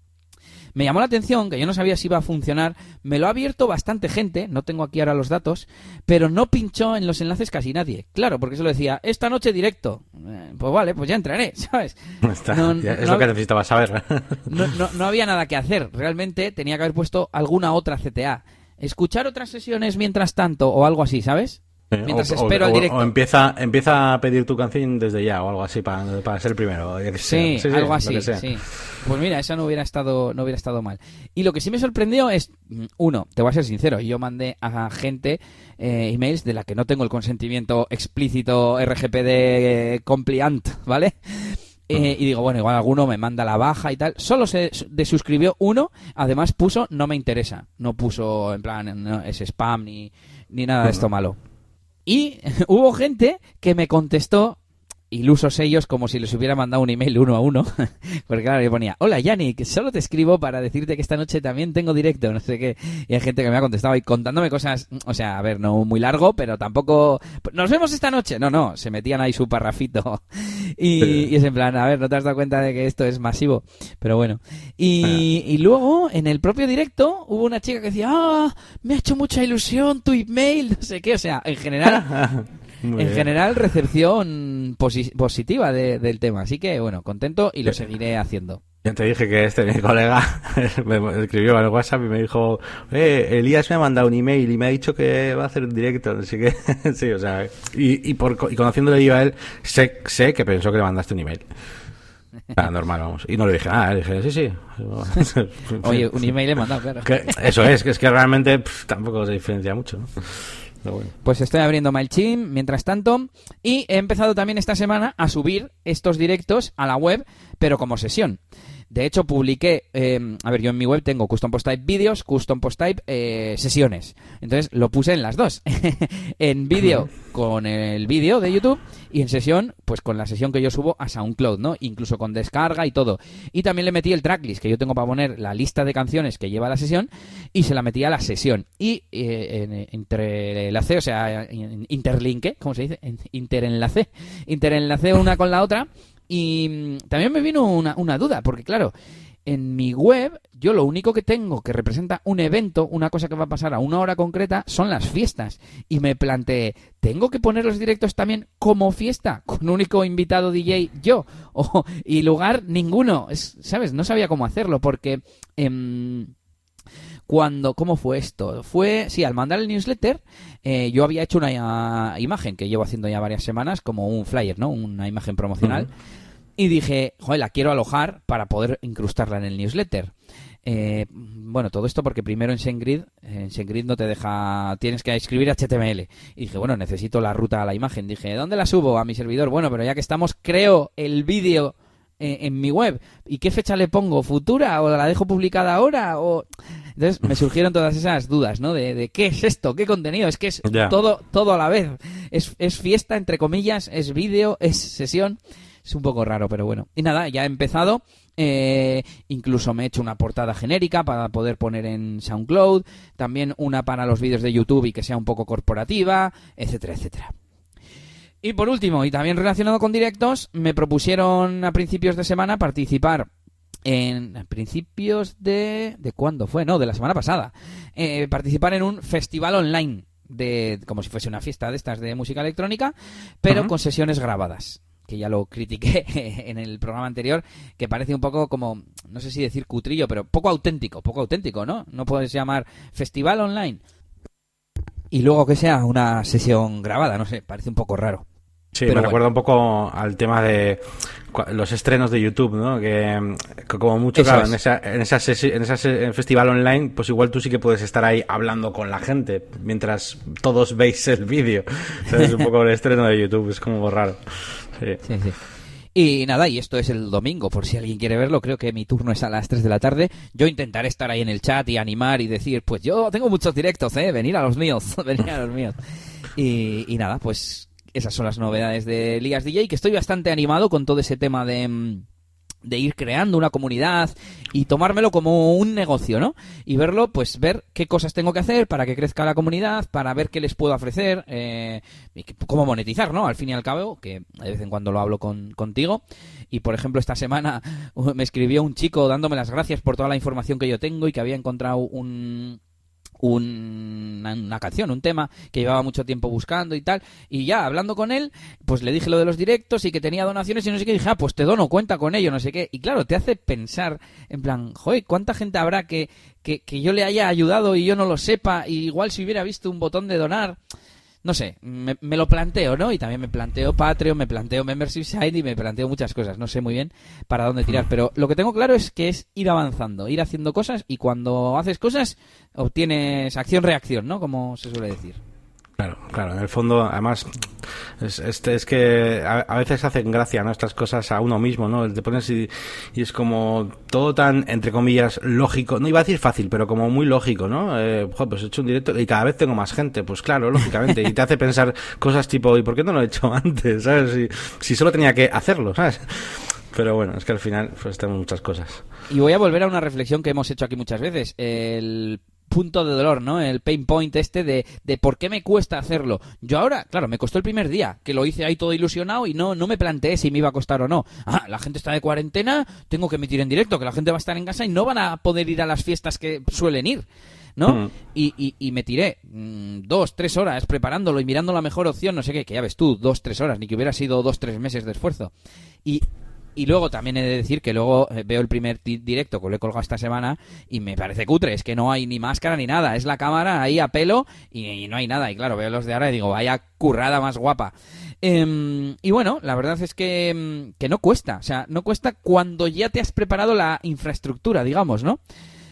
Me llamó la atención, que yo no sabía si iba a funcionar, me lo ha abierto bastante gente, no tengo aquí ahora los datos, pero no pinchó en los enlaces casi nadie. Claro, porque se lo decía, esta noche directo. Eh, pues vale, pues ya entraré, [LAUGHS] ¿sabes? es lo que necesitaba saber. [LAUGHS] no había nada que hacer, realmente tenía que haber puesto alguna otra CTA. Escuchar otras sesiones mientras tanto o algo así, ¿sabes? Mientras espero al directo. O empieza, empieza a pedir tu canción desde ya o algo así para, para ser el primero. Sí, algo así, sí. Pues mira, eso no hubiera estado no hubiera estado mal. Y lo que sí me sorprendió es, mm, uno, te voy a ser sincero, yo mandé a gente eh, emails de la que no tengo el consentimiento explícito RGPD compliant, ¿vale? Eh, y digo, bueno, igual alguno me manda la baja y tal. Solo se desuscribió uno, además puso no me interesa. No puso en plan, no, es spam ni, ni nada de esto malo. Y [LAUGHS] hubo gente que me contestó ilusos ellos como si les hubiera mandado un email uno a uno. [LAUGHS] Porque claro, yo ponía, hola Yannick, solo te escribo para decirte que esta noche también tengo directo, [LAUGHS] no sé qué. Y hay gente que me ha contestado y contándome cosas, o sea, a ver, no muy largo, pero tampoco... Nos vemos esta noche. No, no, se metían ahí su parrafito. [LAUGHS] Y, es en plan, a ver, no te has dado cuenta de que esto es masivo. Pero bueno. Y, y luego, en el propio directo, hubo una chica que decía, ah, me ha hecho mucha ilusión tu email, no sé qué. O sea, en general... en general, recepción positiva del tema. Así que, bueno, contento y lo seguiré haciendo. Ya te dije que este, mi colega, [LAUGHS] me escribió al WhatsApp y me dijo, eh, Elías me ha mandado un email y me ha dicho que va a hacer un directo, así que, [LAUGHS] sí, o sea, y, y, por, y conociéndole a él, sé, sé que pensó que le mandaste un email. Ah, normal, vamos. Y no le dije nada, le dije, sí, sí. [LAUGHS] Oye, un email he mandado, claro. eso es, que es que realmente tampoco se diferencia mucho, ¿no? Pues estoy abriendo MailChimp mientras tanto y he empezado también esta semana a subir estos directos a la web, pero como sesión. De hecho, publiqué, em, a ver, yo en mi web tengo Custom Post Type vídeos, Custom Post Type eh, sesiones. Entonces lo puse en las dos. [LAUGHS] en vídeo con el vídeo de YouTube y en sesión, pues con la sesión que yo subo a SoundCloud, ¿no? Incluso con descarga y todo. Y también le metí el tracklist que yo tengo para poner la lista de canciones que lleva la sesión y se la metí a la sesión. Y eh, entrelace, o sea, interlinke, ¿cómo se dice? Interenlace. Interenlace una con la otra y mm, también me vino una, una duda, porque claro, en mi web yo lo único que tengo que representa un evento, una cosa que va a pasar a una hora concreta, son las fiestas. Y me planteé, ¿tengo que poner los directos también como fiesta? Con único invitado DJ yo. [LAUGHS] O, y lugar ninguno. Es, ¿Sabes? No sabía cómo hacerlo porque... Eh, cuando, ¿cómo fue esto? Fue, sí, al mandar el newsletter, eh, yo había hecho una imagen que llevo haciendo ya varias semanas, como un flyer, ¿no? Una imagen promocional. Y dije, joder, la quiero alojar para poder incrustarla en el newsletter. Eh, bueno, todo esto porque primero en SendGrid, en SendGrid no te deja, tienes que escribir HTML. Y dije, bueno, necesito la ruta a la imagen. Dije, ¿dónde la subo? A mi servidor. Bueno, pero ya que estamos, creo el vídeo eh, en, mi web. ¿Y qué fecha le pongo? ¿Futura? ¿O la dejo publicada ahora? O... Entonces me surgieron todas esas dudas, ¿no? De, qué es esto, qué contenido. Es que es todo, todo a la vez. Es, es fiesta, entre comillas, es vídeo, es sesión. Es un poco raro, pero bueno. Y nada, ya he empezado. Eh, incluso me he hecho una portada genérica para poder poner en SoundCloud. También una para los vídeos de YouTube y que sea un poco corporativa, etcétera, etcétera. Y por último, y también relacionado con directos, me propusieron a principios de semana participar en principios de... ¿De cuándo fue? No, de la semana pasada. Eh, participar en un festival online de como si fuese una fiesta de estas de música electrónica, pero con sesiones grabadas que ya lo critiqué [LAUGHS] en el programa anterior, que parece un poco como, no sé si decir cutrillo, pero poco auténtico, poco auténtico, ¿no? No puedes llamar festival online y luego que sea una sesión grabada, no sé, parece un poco raro. Sí, me recuerda un poco al tema de los estrenos de YouTube, ¿no? Que, como mucho, claro, en, esa, en, esa en ese festival online, pues igual tú sí que puedes estar ahí hablando con la gente mientras todos veis el vídeo. [LAUGHS] Es un poco el estreno de YouTube, es como raro. Sí. sí, sí. Y nada, y esto es el domingo, por si alguien quiere verlo, creo que mi turno es a las 3 de la tarde. Yo intentaré estar ahí en el chat y animar y decir, pues yo tengo muchos directos, ¿eh? Venir a los míos, [LAUGHS] venir a los míos. Y, y nada, pues esas son las novedades de Elías DJ, que estoy bastante animado con todo ese tema de mm, de ir creando una comunidad y tomármelo como un negocio, ¿no? Y verlo, pues ver qué cosas tengo que hacer para que crezca la comunidad, para ver qué les puedo ofrecer, eh, y cómo monetizar, ¿no? Al fin y al cabo, que de vez en cuando lo hablo con, contigo. Y por ejemplo, esta semana [LAUGHS] me escribió un chico dándome las gracias por toda la información que yo tengo y que había encontrado un, una, canción, un tema que llevaba mucho tiempo buscando y tal. Y ya, hablando con él, pues le dije lo de los directos y que tenía donaciones y no sé qué. Dije, ah, pues te dono, cuenta con ello, no sé qué. Y claro, te hace pensar, en plan, joder, ¿cuánta gente habrá que, que, yo le haya ayudado y yo no lo sepa? Y igual si hubiera visto un botón de donar. No sé, me, lo planteo, ¿no? Y también me planteo Patreon, me planteo Membership Site y me planteo muchas cosas. No sé muy bien para dónde tirar, pero lo que tengo claro es que es ir avanzando, ir haciendo cosas y cuando haces cosas obtienes acción-reacción, ¿no? Como se suele decir. Claro, claro, en el fondo, además, es, este, es que a, veces hacen gracia, ¿no? Estas cosas a uno mismo, ¿no? Te pones y, es como todo tan, entre comillas, lógico, no iba a decir fácil, pero como muy lógico, ¿no? Eh, pues he hecho un directo y cada vez tengo más gente, pues claro, lógicamente, y te hace pensar cosas tipo, ¿y por qué no lo he hecho [LAUGHS] antes? ¿Sabes? Si, si solo tenía que hacerlo, ¿sabes? Pero bueno, es que al final, pues tenemos muchas cosas. Y voy a volver a una reflexión que hemos hecho aquí muchas veces. El punto de dolor, ¿no? El pain point este de, de por qué me cuesta hacerlo. Yo ahora, claro, me costó el primer día, que lo hice ahí todo ilusionado y no, no me planteé si me iba a costar o no. Ah, la gente está de cuarentena, tengo que emitir en directo, que la gente va a estar en casa y no van a poder ir a las fiestas que suelen ir. ¿no? Mm. Y, y, me tiré mm, dos, tres horas preparándolo y mirando la mejor opción, no sé qué, que ya ves tú, dos, tres horas, ni que hubiera sido dos, tres meses de esfuerzo. Y y luego también he de decir que luego eh, veo el primer directo que lo he colgado esta semana y me parece cutre, es que no hay ni máscara ni nada, es la cámara ahí a pelo y, no hay nada. Y claro, veo los de ahora y digo, vaya currada más guapa. Em, y bueno, la verdad es que, em, que no cuesta, o sea, no cuesta cuando ya te has preparado la infraestructura, digamos, ¿no?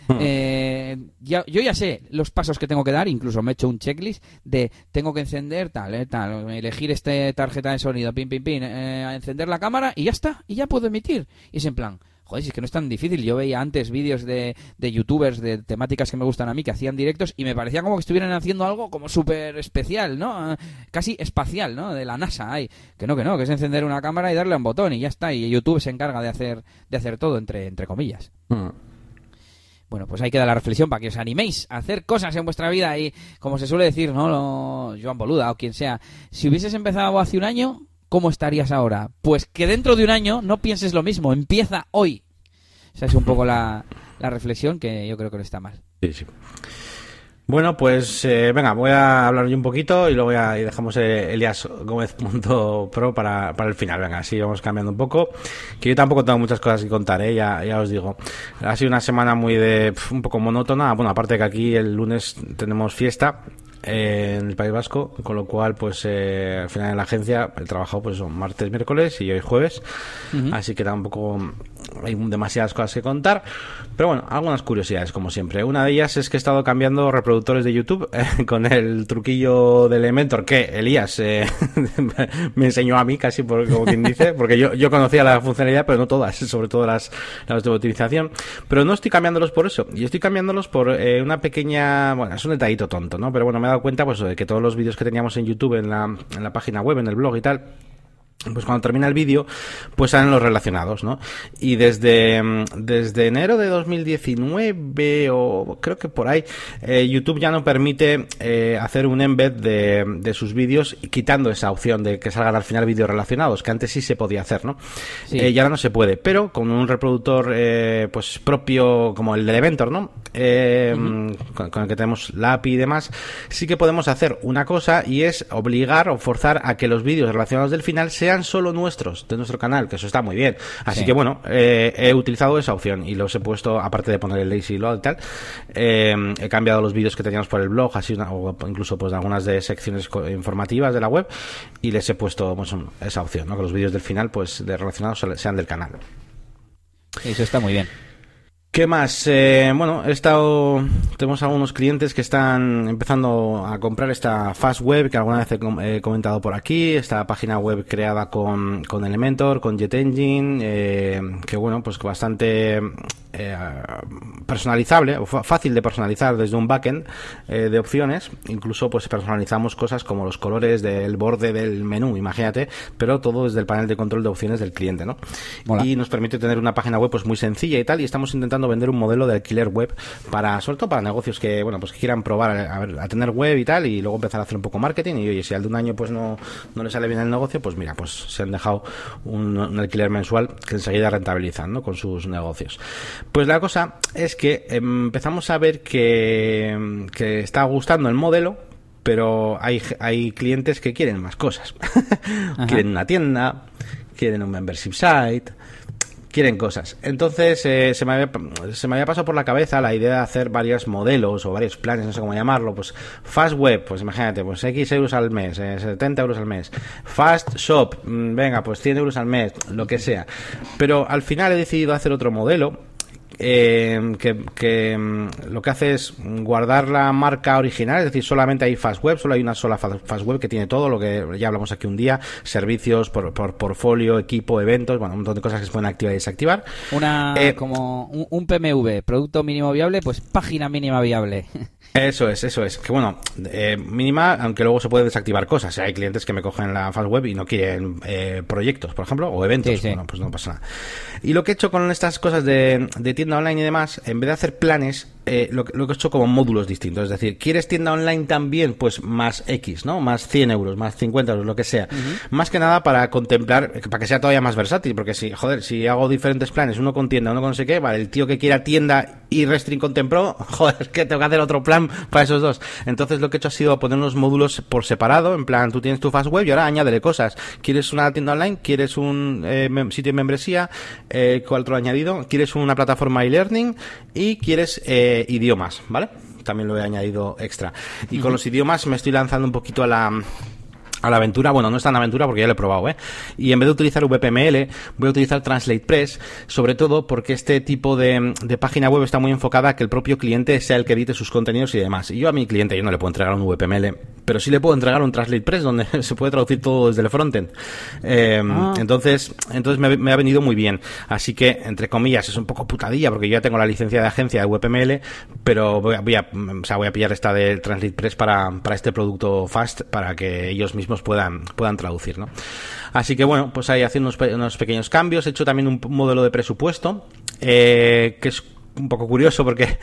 Hmm. Eh, yo ya sé los pasos que tengo que dar, incluso me he hecho un checklist de tengo que encender tal, eh, tal, elegir esta tarjeta de sonido, pin, pin, pin, eh, encender la cámara y ya está, y ya puedo emitir. Y es en plan, joder, si es que no es tan difícil. Yo veía antes vídeos de, de youtubers de temáticas que me gustan a mí que hacían directos y me parecía como que estuvieran haciendo algo como súper especial, ¿no? Casi espacial, ¿no? De la NASA. Ay, que no, que no, que es encender una cámara y darle a un botón y ya está. Y YouTube se encarga de hacer, de hacer todo, entre, entre comillas. Hmm. Bueno, pues ahí queda la reflexión para que os animéis a hacer cosas en vuestra vida y, como se suele decir, ¿no? Joan Boluda o quien sea, si hubieses empezado hace un año, ¿cómo estarías ahora? Pues que dentro de un año no pienses lo mismo, empieza hoy. Esa es un poco la, la reflexión que yo creo que no está mal. Sí, sí. Bueno, pues eh, venga, voy a hablar yo un poquito y luego ya dejamos eh, Elias Gómez [LAUGHS] Pro para, para el final. Venga, así vamos cambiando un poco. Que yo tampoco tengo muchas cosas que contar, ¿eh? ya, ya os digo. Ha sido una semana muy de un poco monótona. Bueno, aparte que aquí el lunes tenemos fiesta en el País Vasco, con lo cual, pues eh, al final en la agencia he trabajado pues son martes, miércoles y hoy jueves, así que tampoco hay demasiadas cosas que contar, pero bueno, algunas curiosidades como siempre. Una de ellas es que he estado cambiando reproductores de YouTube eh, con el truquillo del Elementor que Elías eh, [LAUGHS] me enseñó a mí, casi como quien dice, porque yo, yo conocía la funcionalidad, pero no todas, [LAUGHS] sobre todo las, de utilización, pero no estoy cambiándolos por eso, y estoy cambiándolos por una pequeña, bueno, es un detallito tonto, ¿no? Pero bueno, me he dado cuenta pues de que todos los vídeos que teníamos en YouTube, en la, en la página web, en el blog y tal, pues cuando termina el vídeo, pues salen los relacionados, ¿no? Y desde, desde enero de 2019 o creo que por ahí, eh, YouTube ya no permite eh, hacer un embed de, de sus vídeos quitando esa opción de que salgan al final vídeos relacionados, que antes sí se podía hacer, ¿no? Eh, y ahora no se puede, pero con un reproductor pues propio como el de Elementor, ¿no? con, con, el que tenemos la API y demás, sí que podemos hacer una cosa y es obligar o forzar a que los vídeos relacionados del final sean solo nuestros, de nuestro canal, que eso está muy bien. Así que bueno, eh, he utilizado esa opción y los he puesto, aparte de poner el lazy load y tal, eh, he cambiado los vídeos que teníamos por el blog, así o incluso pues algunas de secciones informativas de la web y les he puesto pues, esa opción, ¿no? que los vídeos del final pues de relacionados sean del canal. Eso está muy bien. ¿Qué más? Eh, bueno, he estado. Tenemos algunos clientes que están empezando a comprar esta Fast Web que alguna vez he, comentado por aquí. Esta página web creada con, con Elementor, con Jet Engine, eh, que bueno, pues bastante eh, personalizable, o fácil de personalizar desde un backend eh, de opciones. Incluso pues personalizamos cosas como los colores del borde del menú, imagínate, pero todo desde el panel de control de opciones del cliente, ¿no? Y nos permite tener una página web pues muy sencilla y tal, y estamos intentando vender un modelo de alquiler web para, sobre todo para negocios que, bueno, pues que quieran probar a, tener web y tal, y luego empezar a hacer un poco marketing, y oye, si al de un año pues no, no le sale bien el negocio, pues mira, pues se han dejado un, alquiler mensual que enseguida rentabilizan, ¿no? Con sus negocios. Pues la cosa es que empezamos a ver que, que está gustando el modelo, pero hay, hay clientes que quieren más cosas. [LAUGHS] quieren una tienda, quieren un membership site, quieren cosas. Entonces eh, se, me había, se me había pasado por la cabeza la idea de hacer varios modelos o varios planes, no sé cómo llamarlo, pues Fast Web, pues imagínate, pues X euros al mes, 70 euros al mes. Fast Shop, mm, venga, pues 100 euros al mes, lo que sea. Pero al final he decidido hacer otro modelo eh, que, mm, lo que hace es guardar la marca original, es decir, solamente hay Fast Web, solo hay una sola Fast Web que tiene todo lo que ya hablamos aquí un día, servicios, por, portfolio, equipo, eventos, bueno, un montón de cosas que se pueden activar y desactivar. Una, eh, como un, un, PMV, producto mínimo viable, pues página mínima viable. [LAUGHS] Eso es, eso es. Que bueno, eh, mínima, aunque luego se puede desactivar cosas. Hay clientes que me cogen la Fast Web y no quieren eh, proyectos, por ejemplo, o eventos. Bueno, pues no pasa nada. Y lo que he hecho con estas cosas de, de tienda online y demás, en vez de hacer planes, eh, lo, que he hecho como módulos distintos. Es decir, ¿quieres tienda online también? Pues más X, ¿no? Más 100 euros, más 50 euros, lo que sea. Más que nada para contemplar, para que sea todavía más versátil, porque si, joder, si hago diferentes planes, uno con tienda, uno con no sé qué, vale, el tío que quiera tienda y Restring contempló, [LAUGHS] joder, es que tengo que hacer otro plan para esos dos. Entonces lo que he hecho ha sido poner unos módulos por separado, en plan, tú tienes tu fast web y ahora añádele cosas. ¿Quieres una tienda online? ¿Quieres un eh, sitio de membresía? Eh, ¿Cuál otro añadido? ¿Quieres una plataforma e-learning? Y quieres eh, idiomas, ¿vale? También lo he añadido extra. Y con los idiomas me estoy lanzando un poquito a la a la aventura, bueno, no es tan aventura porque ya lo he probado, ¿eh? Y en vez de utilizar VPML, voy a utilizar TranslatePress, sobre todo porque este tipo de, de, página web está muy enfocada a que el propio cliente sea el que edite sus contenidos y demás. Y yo a mi cliente yo no le puedo entregar un VPML, pero sí le puedo entregar un TranslatePress donde [LAUGHS] se puede traducir todo desde el frontend. Eh, ah. Entonces, entonces me, ha venido muy bien. Así que, entre comillas, es un poco putadilla porque yo ya tengo la licencia de agencia de VPML, pero voy a, voy a, o sea, voy a pillar esta de TranslatePress para, para este producto fast para que ellos mismos puedan, puedan traducir, ¿no? Así que bueno, pues ahí haciendo unos, pequeños cambios. He hecho también un modelo de presupuesto, eh, que es un poco curioso porque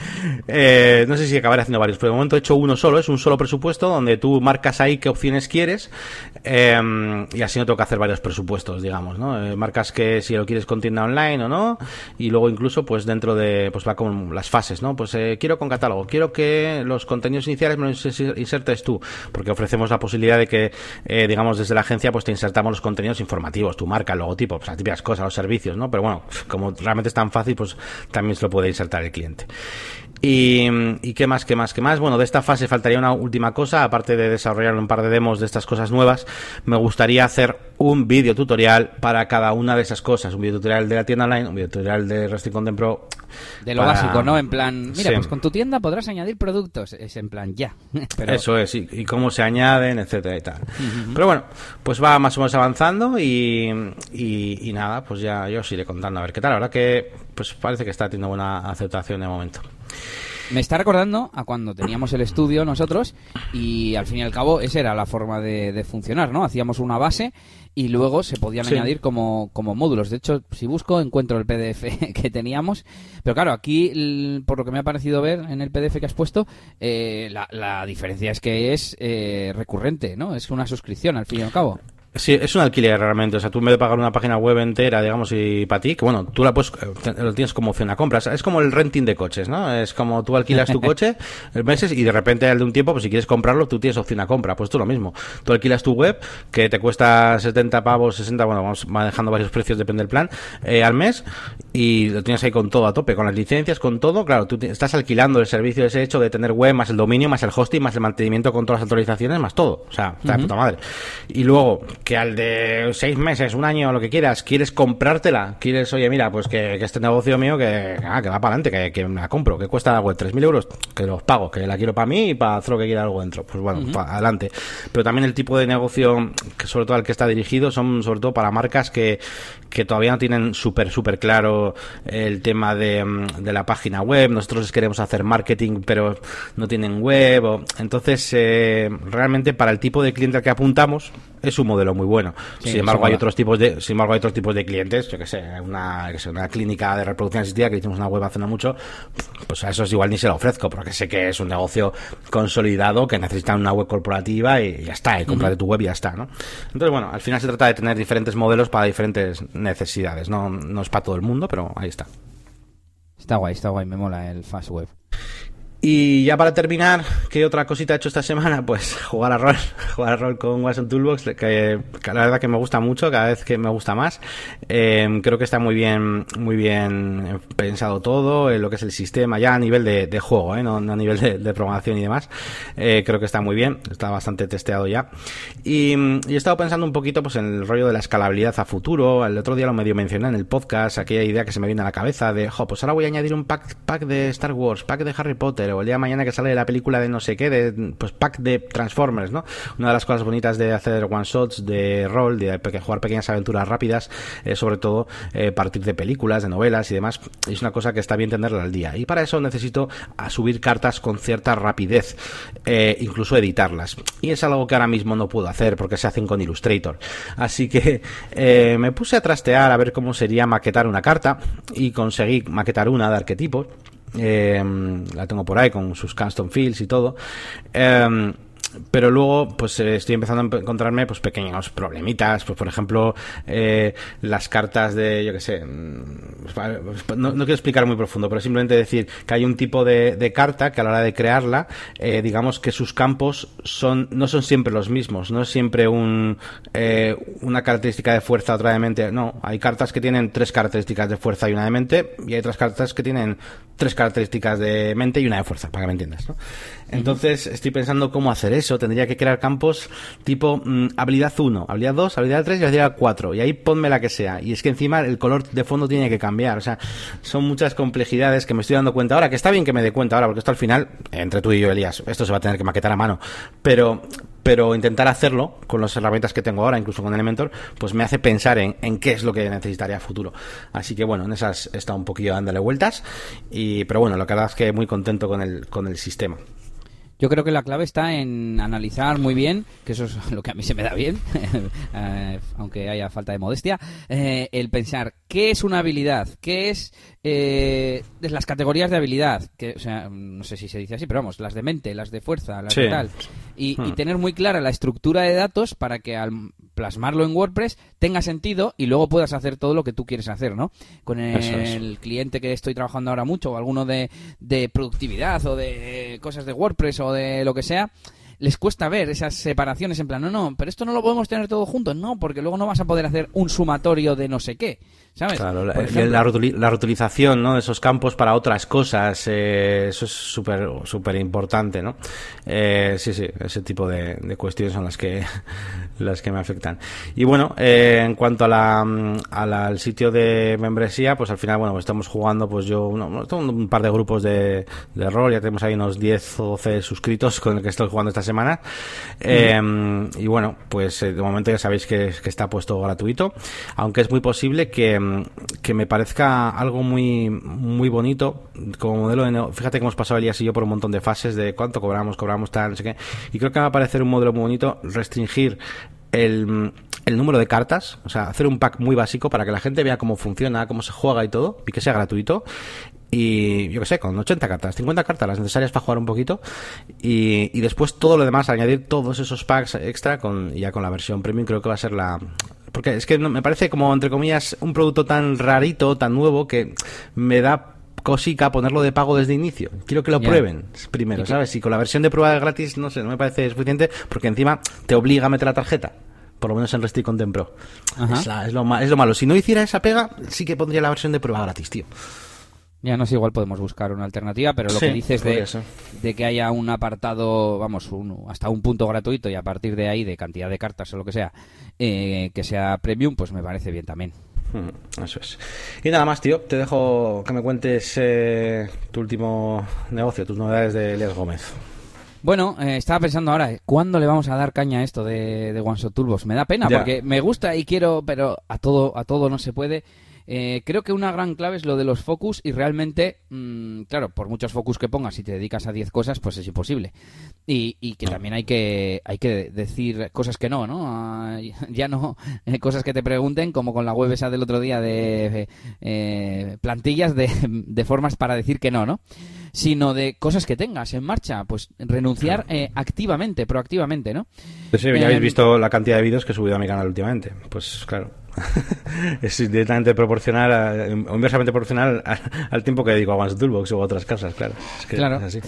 eh, no sé si acabaré haciendo varios, pero de momento he hecho uno solo, es un solo presupuesto donde tú marcas ahí qué opciones quieres em, y así no tengo que hacer varios presupuestos, digamos, ¿no? Eh, marcas que si lo quieres con tienda online o no y luego incluso pues dentro de, pues va con las fases, ¿no? Pues eh, quiero con catálogo, quiero que los contenidos iniciales me los insertes tú, porque ofrecemos la posibilidad de que, digamos, desde la agencia pues te insertamos los contenidos informativos, tu marca, el logotipo, pues las típicas cosas, los servicios, ¿no? Pero bueno, como realmente es tan fácil, pues también se lo podéis el cliente. Y, y, qué más, qué más, qué más. Bueno, de esta fase faltaría una última cosa, aparte de desarrollar un par de demos de estas cosas nuevas, me gustaría hacer un vídeo tutorial para cada una de esas cosas. Un vídeo tutorial de la tienda online, un vídeo tutorial de Resting Content Pro. De lo básico, ¿no? En plan, mira, pues con tu tienda podrás añadir productos. Es en plan, ya. [LAUGHS] Eso es, y, cómo se añaden, etcétera y tal. Pero bueno, pues va más o menos avanzando y, y, y, nada, pues ya yo os iré contando a ver qué tal. Ahora que pues parece que está teniendo buena aceptación de momento. Me está recordando a cuando teníamos el estudio nosotros y al fin y al cabo esa era la forma de, funcionar, ¿no? Hacíamos una base y luego se podían añadir como, como módulos. De hecho, si busco encuentro el PDF [LAUGHS] que teníamos. Pero claro, aquí, por lo que me ha parecido ver en el PDF que has puesto, eh, la, diferencia es que es eh, recurrente, ¿no? Es una suscripción al fin y al cabo. Sí, es un alquiler realmente. O sea, tú en vez de pagar una página web entera, digamos, y para ti, que bueno, tú la puedes, eh, lo tienes como opción a compras. Es como el renting de coches, ¿no? Es como tú alquilas tu [LAUGHS] coche meses y de repente al de un tiempo, pues si quieres comprarlo, tú tienes opción a compra. Pues tú lo mismo. Tú alquilas tu web, que te cuesta 70 pavos, 60, bueno, vamos manejando varios precios, depende del plan, eh, al mes, y lo tienes ahí con todo a tope, con las licencias, con todo. Claro, tú estás alquilando el servicio ese hecho de tener web, más el dominio, más el hosting, más el mantenimiento con todas las actualizaciones, más todo. O sea, está de puta madre. Y luego, que al de seis meses, un año, lo que quieras, quieres comprártela, quieres, oye, mira, pues que, este negocio mío que, ah, que va para adelante, que, que, me la compro, que cuesta la web 3.000 euros, que los pago, que la quiero para mí y para hacer lo que quiera algo dentro. Pues bueno, adelante. Pero también el tipo de negocio, que sobre todo al que está dirigido, son sobre todo para marcas que, que todavía no tienen súper, súper claro el tema de, de, la página web. Nosotros queremos hacer marketing, pero no tienen web. O... Entonces, eh, realmente para el tipo de cliente al que apuntamos, es un modelo muy bueno. sin embargo, hay otros tipos de, sin embargo, hay otros tipos de clientes, yo que sé, una, que sé, una clínica de reproducción asistida que hicimos una web hace no mucho, pues a esos igual ni se lo ofrezco, porque sé que es un negocio consolidado, que necesitan una web corporativa y ya está, y comprar tu web y ya está, ¿no? Entonces, bueno, al final se trata de tener diferentes modelos para diferentes necesidades, no, no es para todo el mundo, pero ahí está. Está guay, está guay, me mola el Fast Web. Y ya para terminar, ¿qué otra cosita he hecho esta semana? Pues [LAUGHS] jugar a rol, [LAUGHS] jugar a rol con Watson Toolbox, que, la verdad que me gusta mucho, cada vez que me gusta más. Eh, creo que está muy bien, muy bien pensado todo, en lo que es el sistema, ya a nivel de, juego, ¿eh? no, a nivel de, programación y demás. Eh, creo que está muy bien, está bastante testeado ya. Y, he estado pensando un poquito pues en el rollo de la escalabilidad a futuro. El otro día lo medio mencioné en el podcast, aquella idea que se me viene a la cabeza de, jo, pues ahora voy a añadir un pack, pack de Star Wars, pack de Harry Potter el día de mañana que sale la película de no sé qué, de pues pack de Transformers, ¿no? Una de las cosas bonitas de hacer one shots de rol, de jugar pequeñas aventuras rápidas, es sobre todo eh, partir de películas, de novelas y demás, es una cosa que está bien tenerla al día. Y para eso necesito subir cartas con cierta rapidez, eh, incluso editarlas. Y es algo que ahora mismo no puedo hacer porque se hacen con Illustrator. Así que eh, me puse a trastear a ver cómo sería maquetar una carta y conseguí maquetar una de arquetipos eh, la tengo por ahí con sus custom fields y todo. Eh, pero luego pues eh, estoy empezando a encontrarme pues pequeños problemitas pues por ejemplo eh, las cartas de yo que sé mm, pues, no, quiero explicar muy profundo pero simplemente decir que hay un tipo de, carta que a la hora de crearla eh, digamos que sus campos son no son siempre los mismos no es siempre un una característica de fuerza otra de mente no hay cartas que tienen tres características de fuerza y una de mente y hay otras cartas que tienen tres características de mente y una de fuerza para que me entiendas ¿no? Entonces estoy pensando cómo hacer eso tendría que crear campos tipo mm, habilidad 1, habilidad 2, habilidad 3 y habilidad 4. Y ahí ponme la que sea. Y es que encima el color de fondo tiene que cambiar. O sea, son muchas complejidades que me estoy dando cuenta ahora, que está bien que me dé cuenta ahora, porque esto al final, entre tú y yo, Elías, esto se va a tener que maquetar a mano. Pero, pero intentar hacerlo con las herramientas que tengo ahora, incluso con Elementor, pues me hace pensar en, en qué es lo que necesitaría a futuro. Así que bueno, en esas he estado un poquillo dándole vueltas. Y, pero bueno, la verdad es que muy contento con el, con el sistema. Yo creo que la clave está en analizar muy bien, que eso es lo que a mí se me da bien, [LAUGHS] eh, aunque haya falta de modestia, eh, el pensar qué es una habilidad, qué es eh, las categorías de habilidad, que, o sea, no sé si se dice así, pero vamos, las de mente, las de fuerza, las de tal, y, y, hmm. tener muy clara la estructura de datos para que al plasmarlo en WordPress tenga sentido y luego puedas hacer todo lo que tú quieres hacer, ¿no? Con el cliente que estoy trabajando ahora mucho, o alguno de, de productividad o de cosas de WordPress o de lo que sea, les cuesta ver esas separaciones en plan, no, no, pero esto no lo podemos tener todo junto, no, porque luego no vas a poder hacer un sumatorio de no sé qué. ¿Sabes? Claro, la, reutilización ¿no? de esos campos para otras cosas, eh, eso es súper súper importante, ¿no? Eh, sí, sí, ese tipo de, cuestiones son las que [LAUGHS] las que me afectan. Y bueno, eh, en cuanto a la, al sitio de membresía, pues al final, bueno, pues estamos jugando, pues yo, un par de grupos de, de rol, ya tenemos ahí unos 10 o 12 suscritos con el que estoy jugando esta semana. y bueno, pues de momento ya sabéis que, que está puesto gratuito, aunque es muy posible que que me parezca algo muy muy bonito como modelo de fíjate que hemos pasado Elías y yo por un montón de fases de cuánto cobramos, cobramos tal, no sé qué, y creo que va a parecer un modelo muy bonito restringir el, el número de cartas, o sea, hacer un pack muy básico para que la gente vea cómo funciona, cómo se juega y todo, y que sea gratuito. Y yo qué sé, con 80 cartas, 50 cartas, las necesarias para jugar un poquito. Y, y después todo lo demás, añadir todos esos packs extra con ya con la versión premium, creo que va a ser la, porque es que me parece como, entre comillas, un producto tan rarito, tan nuevo, que me da cosica ponerlo de pago desde inicio. Quiero que lo prueben primero, ¿sabes? Y con la versión de prueba gratis, no sé, no me parece suficiente, porque encima te obliga a meter la tarjeta. Por lo menos en Restrict Content Pro. Es, es, lo, es lo malo. Si no hiciera esa pega, sí que pondría la versión de prueba gratis, tío. Ya no sé, igual podemos buscar una alternativa, pero lo que dices de, de, que haya un apartado, vamos, hasta un punto gratuito y a partir de ahí, de cantidad de cartas o lo que sea, eh, que sea premium, pues me parece bien también. Hmm, eso es. Y nada más, tío, te dejo que me cuentes eh, tu último negocio, tus novedades de Elias Gómez. Bueno, eh, estaba pensando ahora, ¿cuándo le vamos a dar caña a esto de, de One Shot Turbos? Me da pena, porque me gusta y quiero, pero a todo, a todo no se puede. Eh, creo que una gran clave es lo de los focus y realmente, mm, claro, por muchos focus que pongas, si te dedicas a 10 cosas, pues es imposible. Y, que también hay que, hay que decir cosas que no, ¿no? Ah, [LAUGHS] ya no eh, cosas que te pregunten, como con la web esa del otro día de eh, plantillas de, [LAUGHS] de formas para decir que no, ¿no? sino de cosas que tengas en marcha, pues renunciar activamente, proactivamente, ¿no? Pues sí, ya habéis visto la cantidad de vídeos que he subido a mi canal últimamente. Pues claro, [LAUGHS] es directamente proporcional, o inversamente proporcional al, tiempo que dedico a One Toolbox o a otras cosas, claro. Es que claro. Es así.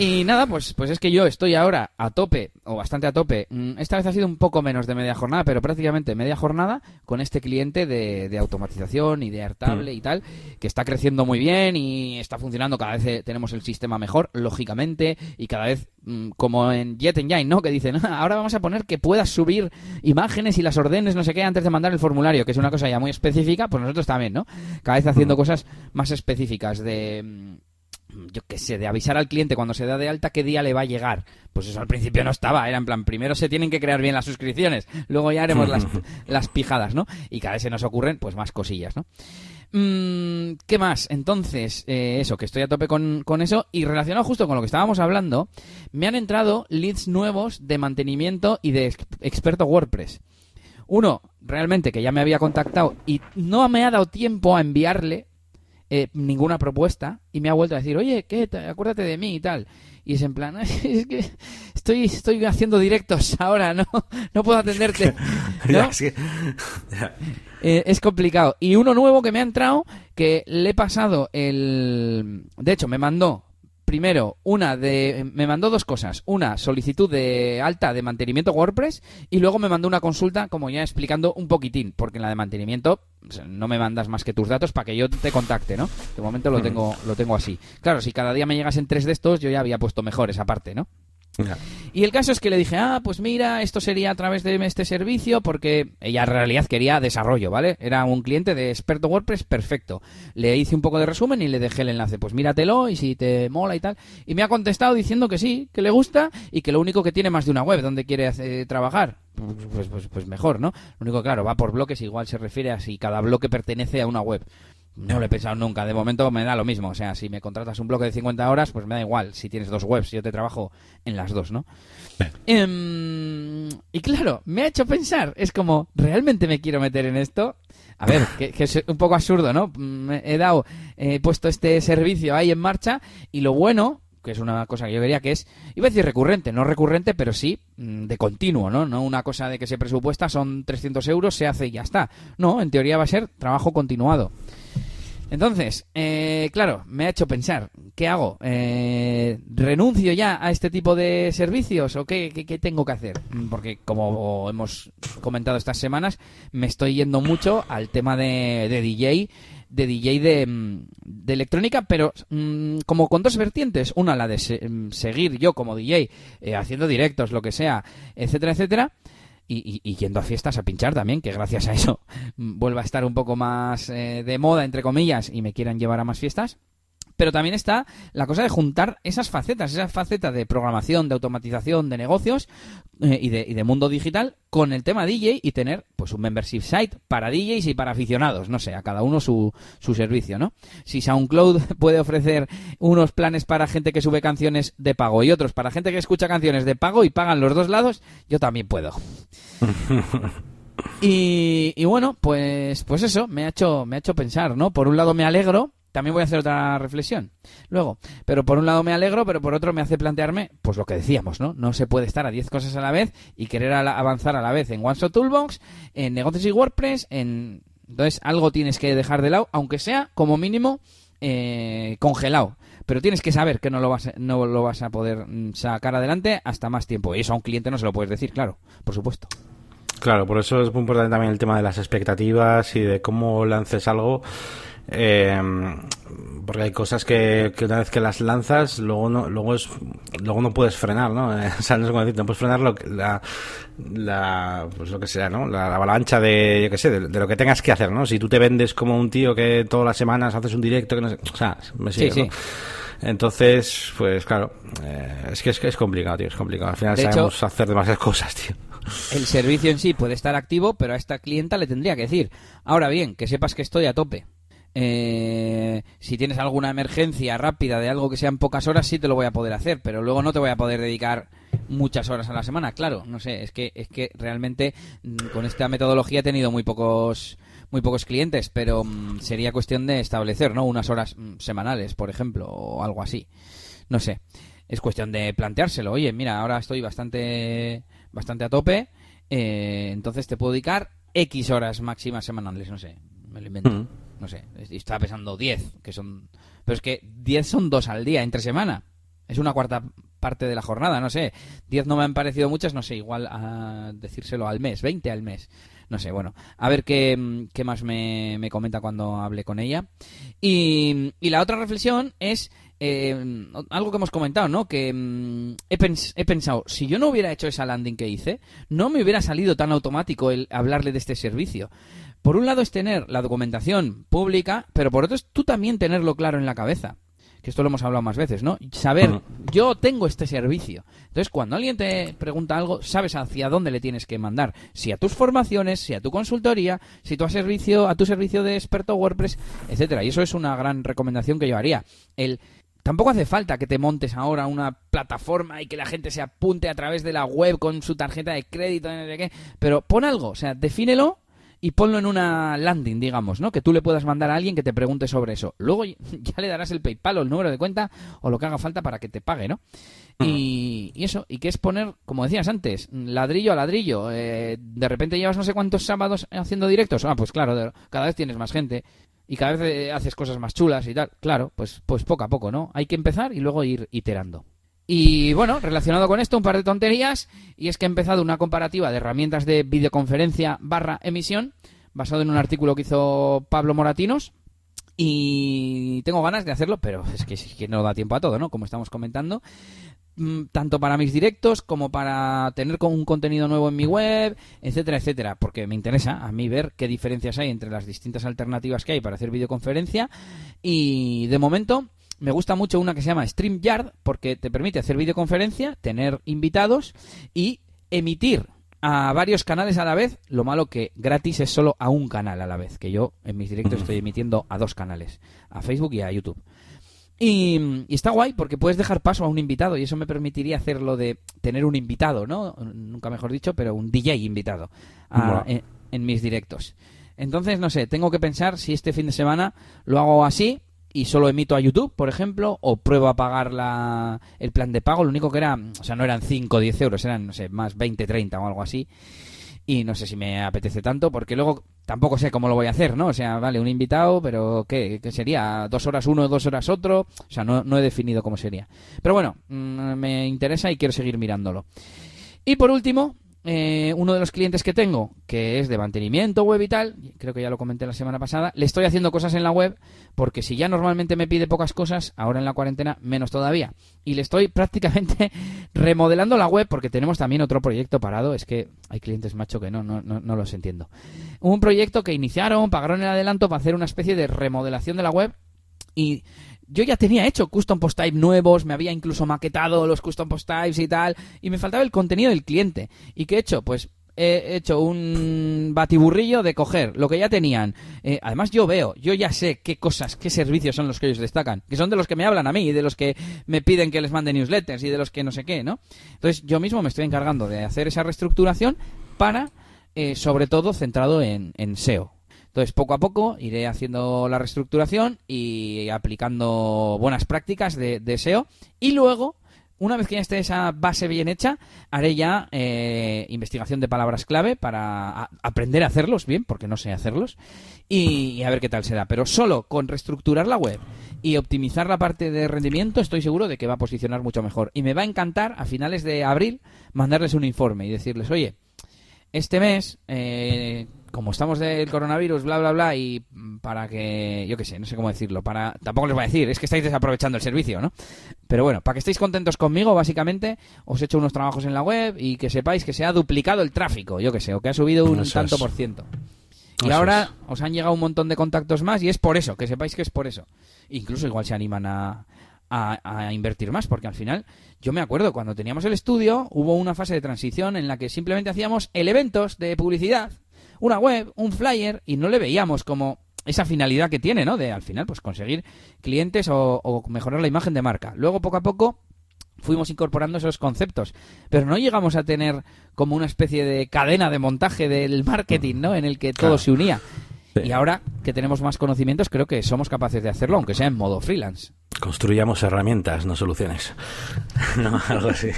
Y nada, pues, pues es que yo estoy ahora a tope, o bastante a tope. Mm, esta vez ha sido un poco menos de media jornada, pero prácticamente media jornada con este cliente de, automatización y de Airtable mm. y tal, que está creciendo muy bien y está funcionando. Cada vez eh, tenemos el sistema mejor, lógicamente, y cada vez mm, como en Jet Engine, ¿no? Que dicen, ah, [LAUGHS] ahora vamos a poner que puedas subir imágenes y las órdenes, no sé qué, antes de mandar el formulario, que es una cosa ya muy específica, pues nosotros también, ¿no? Cada vez haciendo cosas más específicas de yo qué sé, de avisar al cliente cuando se da de alta qué día le va a llegar. Pues eso al principio no estaba, era en plan, primero se tienen que crear bien las suscripciones, luego ya haremos las, [LAUGHS] las pijadas, ¿no? Y cada vez se nos ocurren pues más cosillas, ¿no? Mm, ¿Qué más? Entonces, eh, eso, que estoy a tope con, con, eso. Y relacionado justo con lo que estábamos hablando, me han entrado leads nuevos de mantenimiento y de experto WordPress. Uno, realmente, que ya me había contactado y no me ha dado tiempo a enviarle eh, ninguna propuesta y me ha vuelto a decir, oye, ¿qué? Acuérdate de mí y tal. Y es en plan, [LAUGHS] es que estoy, estoy haciendo directos [LAUGHS] ahora, no, no puedo atenderte. [LAUGHS] Eh, es complicado. Y uno nuevo que me ha entrado, que le he pasado el... De hecho, me mandó primero, una de. Me mandó dos cosas. Una, solicitud de alta de mantenimiento WordPress. Y luego me mandó una consulta, como ya explicando un poquitín. Porque en la de mantenimiento no me mandas más que tus datos para que yo te contacte, ¿no? De momento lo tengo, lo tengo así. Claro, si cada día me llegas en tres de estos, yo ya había puesto mejor esa parte, ¿no? Y el caso es que le dije, ah, pues mira, esto sería a través de este servicio, porque ella en realidad quería desarrollo, ¿vale? Era un cliente de experto WordPress perfecto. Le hice un poco de resumen y le dejé el enlace, pues míratelo y si te mola y tal. Y me ha contestado diciendo que sí, que le gusta y que lo único que tiene más de una web donde quiere trabajar. Pues, pues, pues, pues mejor, ¿no? Lo único, claro, va por bloques, igual se refiere a si cada bloque pertenece a una web. No lo he pensado nunca. De momento me da lo mismo. O sea, si me contratas un bloque de 50 horas, pues me da igual. Si tienes dos webs, yo te trabajo en las dos, ¿no? Em, y claro, me ha hecho pensar. Es como, ¿realmente me quiero meter en esto? A ver, que, es un poco absurdo, ¿no? He dado, he puesto este servicio ahí en marcha y lo bueno, que es una cosa que yo vería que es, iba a decir recurrente, no recurrente, pero sí mm, de continuo, ¿no? No una cosa de que se presupuesta, son 300 euros, se hace y ya está. No, en teoría va a ser trabajo continuado. Entonces, eh, claro, me ha hecho pensar, ¿qué hago? Eh, ¿Renuncio ya a este tipo de servicios o qué, tengo que hacer? Porque como hemos comentado estas semanas, me estoy yendo mucho al tema de, DJ, de DJ mm, de, electrónica, pero mm, como con dos vertientes. Una, la de mm, seguir yo como DJ, eh, haciendo directos, lo que sea, etcétera, etcétera y, yendo a fiestas a pinchar también, que gracias a eso [LAUGHS] vuelva a estar un poco más eh, de moda, entre comillas, y me quieran llevar a más fiestas. Pero también está la cosa de juntar esas facetas, esa faceta de programación, de automatización, de negocios eh, y, de, y, de, mundo digital con el tema DJ y tener pues un membership site para DJs y para aficionados, no sé, a cada uno su, su servicio, ¿no? Si SoundCloud [LAUGHS] puede ofrecer unos planes para gente que sube canciones de pago y otros para gente que escucha canciones de pago y pagan los dos lados, yo también puedo. [LAUGHS] y, y bueno, pues, pues eso, me ha hecho, me ha hecho pensar, ¿no? Por un lado me alegro también voy a hacer otra reflexión luego. Pero por un lado me alegro, pero por otro me hace plantearme, pues lo que decíamos, ¿no? No se puede estar a 10 cosas a la vez y querer avanzar a la vez en OneShot Toolbox, en negocios y WordPress, en... Entonces algo tienes que dejar de lado, aunque sea como mínimo eh, congelado. Pero tienes que saber que no lo, vas, no lo vas a poder mm, sacar adelante hasta más tiempo. Y eso a un cliente no se lo puedes decir, claro, por supuesto. Claro, por eso es muy importante también el tema de las expectativas y de cómo lances algo eh, porque hay cosas que, una vez que las lanzas, luego no, luego es, luego no puedes frenar, ¿no? [LAUGHS] o sea, no sé cómo decir, no puedes frenar lo, la, la, pues lo que sea, ¿no? La, avalancha de, yo qué sé, de, lo que tengas que hacer, ¿no? Si tú te vendes como un tío que todas las semanas haces un directo, que no sé, o sea, me sigue, Entonces, pues claro, eh, es que es, es complicado, tío, es complicado. Al final sabemos hacer demasiadas [LAUGHS] cosas, tío. El servicio en sí puede estar activo, pero a esta clienta le tendría que decir, ahora bien, que sepas que estoy a tope eh, si tienes alguna emergencia rápida de algo que sea en pocas horas, sí te lo voy a poder hacer, pero luego no te voy a poder dedicar muchas horas a la semana. Claro, no sé, es que, es que realmente mm, con esta metodología he tenido muy pocos muy pocos clientes, pero mm, sería cuestión de establecer, ¿no? Unas horas mm, semanales, por ejemplo, o algo así. No sé. Es cuestión de planteárselo. Oye, mira, ahora estoy bastante bastante a tope, eh, entonces te puedo dedicar X horas máximas semanales, no sé, me lo invento. No sé, estaba pesando 10, que son... Pero es que 10 son dos al día, entre semana. Es una cuarta parte de la jornada, no sé. 10 no me han parecido muchas, no sé, igual a decírselo al mes, 20 al mes. No sé, bueno, a ver qué, qué más me, me, comenta cuando hable con ella. Y, y la otra reflexión es eh, algo que hemos comentado, ¿no? Que mm, he, pensado, si yo no hubiera hecho esa landing que hice, no me hubiera salido tan automático el hablarle de este servicio. Por un lado es tener la documentación pública, pero por otro es tú también tenerlo claro en la cabeza. Que esto lo hemos hablado más veces, ¿no? Saber, yo tengo este servicio. Entonces, cuando alguien te pregunta algo, sabes hacia dónde le tienes que mandar. Si a tus formaciones, si a tu consultoría, si tu servicio, a tu servicio de experto WordPress, etcétera. Y eso es una gran recomendación que yo haría. El Tampoco hace falta que te montes ahora una plataforma y que la gente se apunte a través de la web con su tarjeta de crédito, no sé qué, pero pon algo, o sea, defínelo y ponlo en una landing, digamos, ¿no? Que tú le puedas mandar a alguien que te pregunte sobre eso. Luego ya [LAUGHS] le darás el PayPal o el número de cuenta o lo que haga falta para que te pague, ¿no? Y, eso, y que es poner, como decías antes, ladrillo a ladrillo. Eh, de repente llevas no sé cuántos sábados haciendo directos. Ah, pues claro, cada vez tienes más gente y cada vez eh, haces cosas más chulas y tal. Claro, pues, pues poco a poco, ¿no? Hay que empezar y luego ir iterando. Y bueno, relacionado con esto, un par de tonterías, y es que he empezado una comparativa de herramientas de videoconferencia barra emisión, basado en un artículo que hizo Pablo Moratinos, y tengo ganas de hacerlo, pero es que, no da tiempo a todo, ¿no? Como estamos comentando. Mm, tanto para mis directos como para tener un contenido nuevo en mi web, etcétera, etcétera, porque me interesa a mí ver qué diferencias hay entre las distintas alternativas que hay para hacer videoconferencia y de momento me gusta mucho una que se llama StreamYard porque te permite hacer videoconferencia, tener invitados y emitir a varios canales a la vez, lo malo que gratis es solo a un canal a la vez, que yo en mis directos estoy emitiendo a dos canales, a Facebook y a YouTube. Y, está guay porque puedes dejar paso a un invitado y eso me permitiría hacerlo de tener un invitado, ¿no? Nunca mejor dicho, pero un DJ invitado en, mis directos. Entonces, no sé, tengo que pensar si este fin de semana lo hago así y solo emito a YouTube, por ejemplo, o pruebo a pagar la, el plan de pago. Lo único que era, o sea, no eran 5 o 10 euros, eran, no sé, más 20, 30 o algo así y no sé si me apetece tanto porque luego tampoco sé cómo lo voy a hacer, ¿no? O sea, vale, un invitado, pero ¿qué, qué sería? ¿Dos horas uno, dos horas otro? O sea, no, no he definido cómo sería. Pero bueno, mm, me interesa y quiero seguir mirándolo. Y por último, eh, uno de los clientes que tengo, que es de mantenimiento web y tal, creo que ya lo comenté la semana pasada, le estoy haciendo cosas en la web, porque si ya normalmente me pide pocas cosas, ahora en la cuarentena menos todavía. Y le estoy [LAUGHS] prácticamente remodelando la web, porque tenemos también otro proyecto parado, es que hay clientes macho que no, no, no, no los entiendo. Un proyecto que iniciaron, pagaron el adelanto para hacer una especie de remodelación de la web y yo ya tenía hecho custom post type nuevos, me había incluso maquetado los custom post types y tal, y me faltaba el contenido del cliente. ¿Y qué he hecho? Pues he hecho un batiburrillo de coger lo que ya tenían. Eh, además, yo veo, yo ya sé qué cosas, qué servicios son los que ellos destacan, que son de los que me hablan a mí, y de los que me piden que les mande newsletters y de los que no sé qué, ¿no? Entonces, yo mismo me estoy encargando de hacer esa reestructuración para, eh, sobre todo, centrado en SEO. Entonces, poco a poco iré haciendo la reestructuración y aplicando buenas prácticas de, SEO. Y luego, una vez que ya esté esa base bien hecha, haré ya eh, investigación de palabras clave para aprender a hacerlos bien, porque no sé hacerlos, y, a ver qué tal será. Pero solo con reestructurar la web y optimizar la parte de rendimiento, estoy seguro de que va a posicionar mucho mejor. Y me va a encantar a finales de abril mandarles un informe y decirles, oye, este mes eh, como estamos del coronavirus, bla, bla, bla, y para que, yo qué sé, no sé cómo decirlo, para, tampoco les voy a decir, es que estáis desaprovechando el servicio, ¿no? Pero bueno, para que estéis contentos conmigo, básicamente, os he hecho unos trabajos en la web y que sepáis que se ha duplicado el tráfico, yo qué sé, o que ha subido un tanto por ciento. Y ahora os han llegado un montón de contactos más y es por eso, que sepáis que es por eso. Incluso igual se animan a, a, invertir más, porque al final, yo me acuerdo, cuando teníamos el estudio, hubo una fase de transición en la que simplemente hacíamos elementos de publicidad una web, un flyer, y no le veíamos como esa finalidad que tiene, ¿no? De al final, pues conseguir clientes o, mejorar la imagen de marca. Luego, poco a poco, fuimos incorporando esos conceptos, pero no llegamos a tener como una especie de cadena de montaje del marketing, ¿no? En el que todo se unía. Y ahora que tenemos más conocimientos, creo que somos capaces de hacerlo, aunque sea en modo freelance. Construyamos herramientas, no soluciones. [LAUGHS] no, algo así.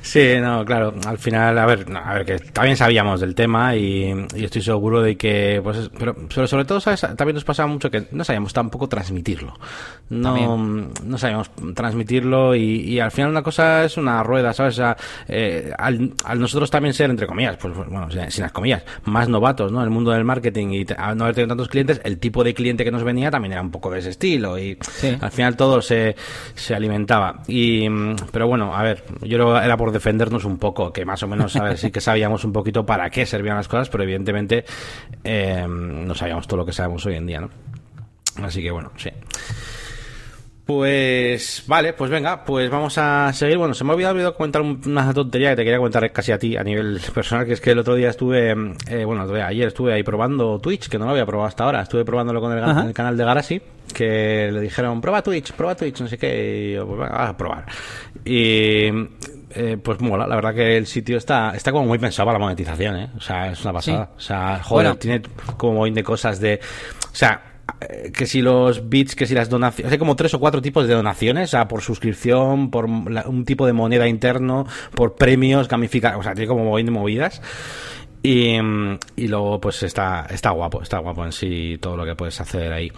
Sí, no, claro. Al final, a ver, a ver, que también sabíamos del tema y, estoy seguro de que, pues, pero, sobre todo, ¿sabes? También nos pasaba mucho que no sabíamos tampoco transmitirlo. No, no sabíamos transmitirlo y, al final una cosa es una rueda, ¿sabes? Eh, al, nosotros también ser, entre comillas, pues, bueno, sin las comillas, más novatos, ¿no? En el mundo del marketing y no haber tenido tantos clientes, el tipo de cliente que nos venía también era un poco de ese estilo y al final todo se, se alimentaba. Y, pero bueno, a ver, yo era por defendernos un poco, que más o menos sí que sabíamos un poquito para qué servían las cosas, pero evidentemente eh, no sabíamos todo lo que sabemos hoy en día, ¿no? Así que bueno, sí. Pues vale, pues venga, pues vamos a seguir. Bueno, se me ha olvidado, comentar una tontería que te quería comentar casi a ti a nivel [LAUGHS] personal, que es que el otro día estuve, eh, bueno, ayer estuve ahí probando Twitch, que no lo había probado hasta ahora. Estuve probándolo con el, canal de Garasi, que le dijeron, prueba Twitch, prueba Twitch, no sé qué, y yo, pues venga, a probar. Y eh, pues mola, la verdad que el sitio está está como muy pensado para la monetización, ¿eh? O sea, es una pasada. O sea, joder, tiene como muy de cosas de... O sea, que si los bits, que si las donaciones, hay como tres o cuatro tipos de donaciones, o sea, por suscripción, por un tipo de moneda interno, por premios, gamificados, o sea, tiene como movidas. Y, y luego, pues está, está guapo, está guapo en sí todo lo que puedes hacer ahí.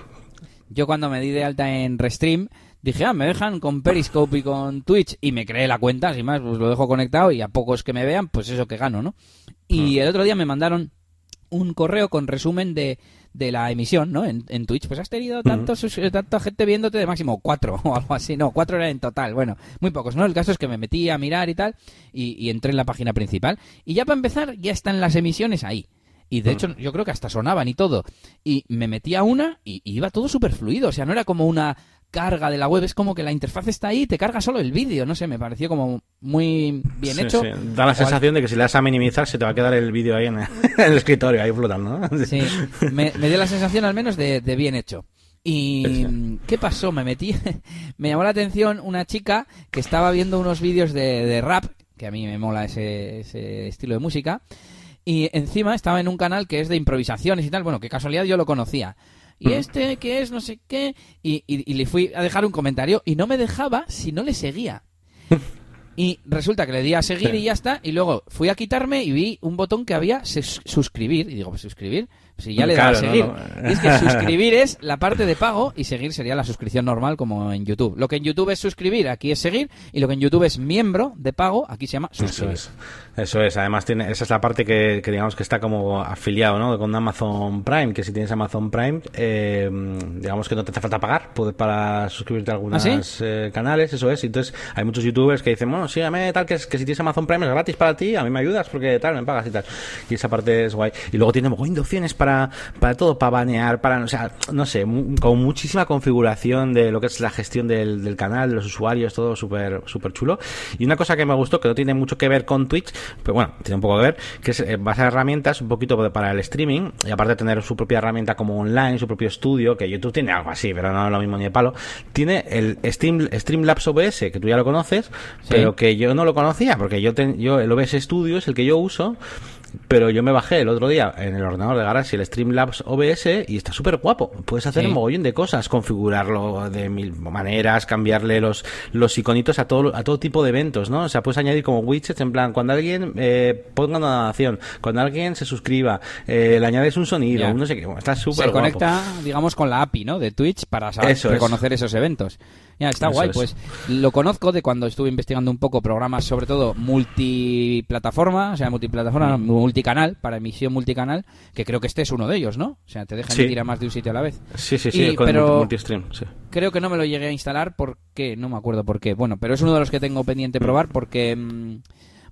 Yo cuando me di de alta en Restream, dije, ah, me dejan con Periscope y con Twitch y me creé la cuenta, sin más, pues lo dejo conectado y a pocos que me vean, pues eso que gano, ¿no? Y mm. el otro día me mandaron un correo con resumen de de la emisión, ¿no? En, en Twitch, pues has tenido tantos, tanta gente viéndote de máximo cuatro [LAUGHS] o algo así. No, cuatro era en total. Bueno, muy pocos, ¿no? El caso es que me metí a mirar y tal y, entré en la página principal. Y ya para empezar, ya están las emisiones ahí. Y de hecho, yo creo que hasta sonaban y todo. Y me metí a una y iba todo súper fluido. O sea, no era como una carga de la web, es como que la interfaz está ahí y te carga solo el vídeo, no sé, me pareció como muy bien hecho. Da la sensación de que si le das a minimizar se te va a quedar el vídeo ahí en el, [LAUGHS] escritorio, ahí flotando. ¿no? Sí, me, dio la sensación al menos de, bien hecho. ¿Y qué pasó? Me metí, [LAUGHS] me llamó la atención una chica que estaba viendo unos vídeos de, rap, que a mí me mola ese, ese estilo de música, y encima estaba en un canal que es de improvisaciones y tal, bueno, que casualidad yo lo conocía y este que es no sé qué, y, y, le fui a dejar un comentario y no me dejaba si no le seguía. [LAUGHS] Y resulta que le di a seguir y ya está. Y luego fui a quitarme y vi un botón que había suscribir. Y digo, pues suscribir. Si ya le da a seguir. es que [LAUGHS] suscribir es la parte de pago y seguir sería la suscripción normal como en YouTube. Lo que en YouTube es suscribir, aquí es seguir. Y lo que en YouTube es miembro de pago, aquí se llama suscribir. Eso es. Eso es. Además, tiene, esa es la parte que, digamos que está como afiliado ¿no? con Amazon Prime. Que si tienes Amazon Prime, eh, digamos que no te hace falta pagar para suscribirte a algunos ¿Ah, eh, canales. Eso es. Entonces, hay muchos YouTubers que dicen, bueno, sígame tal, que, que si tienes Amazon Prime es gratis para ti, a mí me ayudas porque tal, me pagas y tal. Y esa parte es guay. Y luego tiene mogollón de opciones para para, todo, para banear, para, o sea, no sé, con muchísima configuración de lo que es la gestión del, canal, de los usuarios, todo súper súper chulo. Y una cosa que me gustó, que no tiene mucho que ver con Twitch, pero bueno, tiene un poco que ver, que es eh, a herramientas un poquito para el streaming, y aparte de tener su propia herramienta como online, su propio estudio, que YouTube tiene algo así, pero no es lo mismo ni de palo, tiene el Stream, Streamlabs OBS, que tú ya lo conoces, pero que yo no lo conocía, porque yo, yo el OBS Studio es el que yo uso, pero yo me bajé el otro día en el ordenador de Galaxy el Streamlabs OBS y está súper guapo. Puedes hacer un mogollón de cosas, configurarlo de mil maneras, cambiarle los, los iconitos a todo, a todo tipo de eventos, ¿no? O sea, puedes añadir como widgets en plan, cuando alguien eh, ponga una donación, cuando alguien se suscriba, eh, le añades un sonido, no sé qué, está súper Se conecta, digamos, con la API, ¿no? De Twitch para saber reconocer esos eventos. Ya, está guay, pues lo conozco de cuando estuve investigando un poco programas, sobre todo multiplataforma, o sea, multiplataforma, mm. multicanal, para emisión multicanal, que creo que este es uno de ellos, ¿no? O sea, te dejan ir a más de un sitio a la vez. Sí, sí, sí, pero multistream, sí. Creo que no me lo llegué a instalar porque, no me acuerdo por qué. Bueno, pero es uno de los que tengo pendiente probar porque... Mm,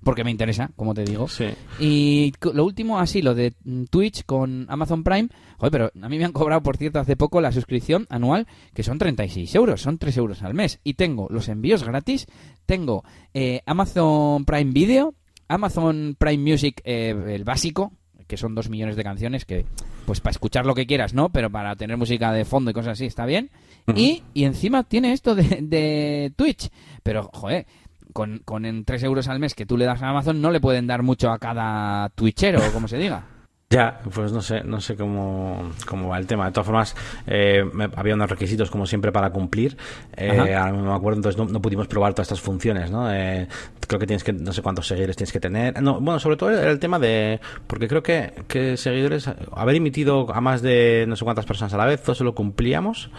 porque me interesa, como te digo. Sí. Y lo último, así, lo de Twitch con Amazon Prime. Joder, pero a mí me han cobrado, por cierto, hace poco la suscripción anual, que son 36 euros, son 3 euros al mes. Y tengo los envíos gratis, tengo eh, Amazon Prime Video, Amazon Prime Music, eh, el básico, que son 2 millones de canciones, que pues para escuchar lo que quieras, ¿no? Pero para tener música de fondo y cosas así, está bien. y, y encima tiene esto de, de Twitch. Pero, joder con, con en 3 euros al mes que tú le das a Amazon no le pueden dar mucho a cada twitchero, como se diga. Ya, pues no sé, no sé cómo, cómo va el tema. De todas formas, eh, había unos requisitos como siempre para cumplir. Eh, ahora no me acuerdo, entonces no, pudimos probar todas estas funciones, ¿no? Eh, creo que tienes que, no sé cuántos seguidores tienes que tener. No, bueno, sobre todo el tema de, porque creo que, que seguidores, haber emitido a más de no sé cuántas personas a la vez, todo eso lo cumplíamos,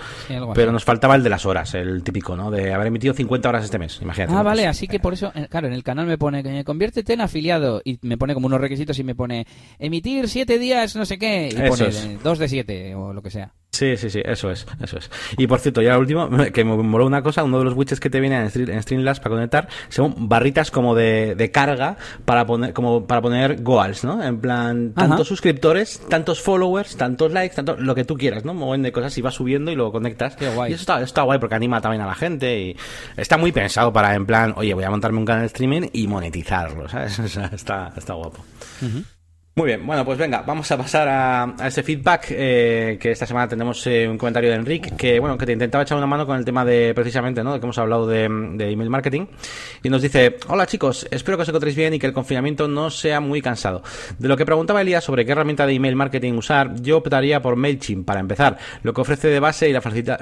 pero nos faltaba el de las horas, el típico, ¿no? De haber emitido 50 horas este mes, imagínate. Ah, vale, así que por eso, claro, en el canal me pone que conviértete en afiliado y me pone como unos requisitos y me pone emitir siete días, no sé qué, y pone dos de siete o lo que sea. Sí, sí, sí, eso es, eso es. Y por cierto, ya lo último, [LAUGHS] que me moló una cosa, uno de los widgets que te viene en, Streamlabs para conectar son barritas como de, carga para poner, como para poner goals, ¿no? En plan, tantos suscriptores, tantos followers, tantos likes, tanto lo que tú quieras, ¿no? Un montón de cosas y vas subiendo y lo conectas. Qué guay. Y eso está, está guay porque anima también a la gente y está muy pensado para, en plan, oye, voy a montarme un canal de streaming y monetizarlo, ¿sabes? [LAUGHS] está, está guapo. Muy bien, bueno, pues venga, vamos a pasar a, ese feedback eh, que esta semana tenemos eh, un comentario de Enrique que bueno que te intentaba echar una mano con el tema de precisamente, ¿no? De que hemos hablado de, email marketing y nos dice, hola chicos, espero que os encontréis bien y que el confinamiento no sea muy cansado. De lo que preguntaba Elías sobre qué herramienta de email marketing usar, yo optaría por Mailchimp para empezar. Lo que ofrece de base y la facilidad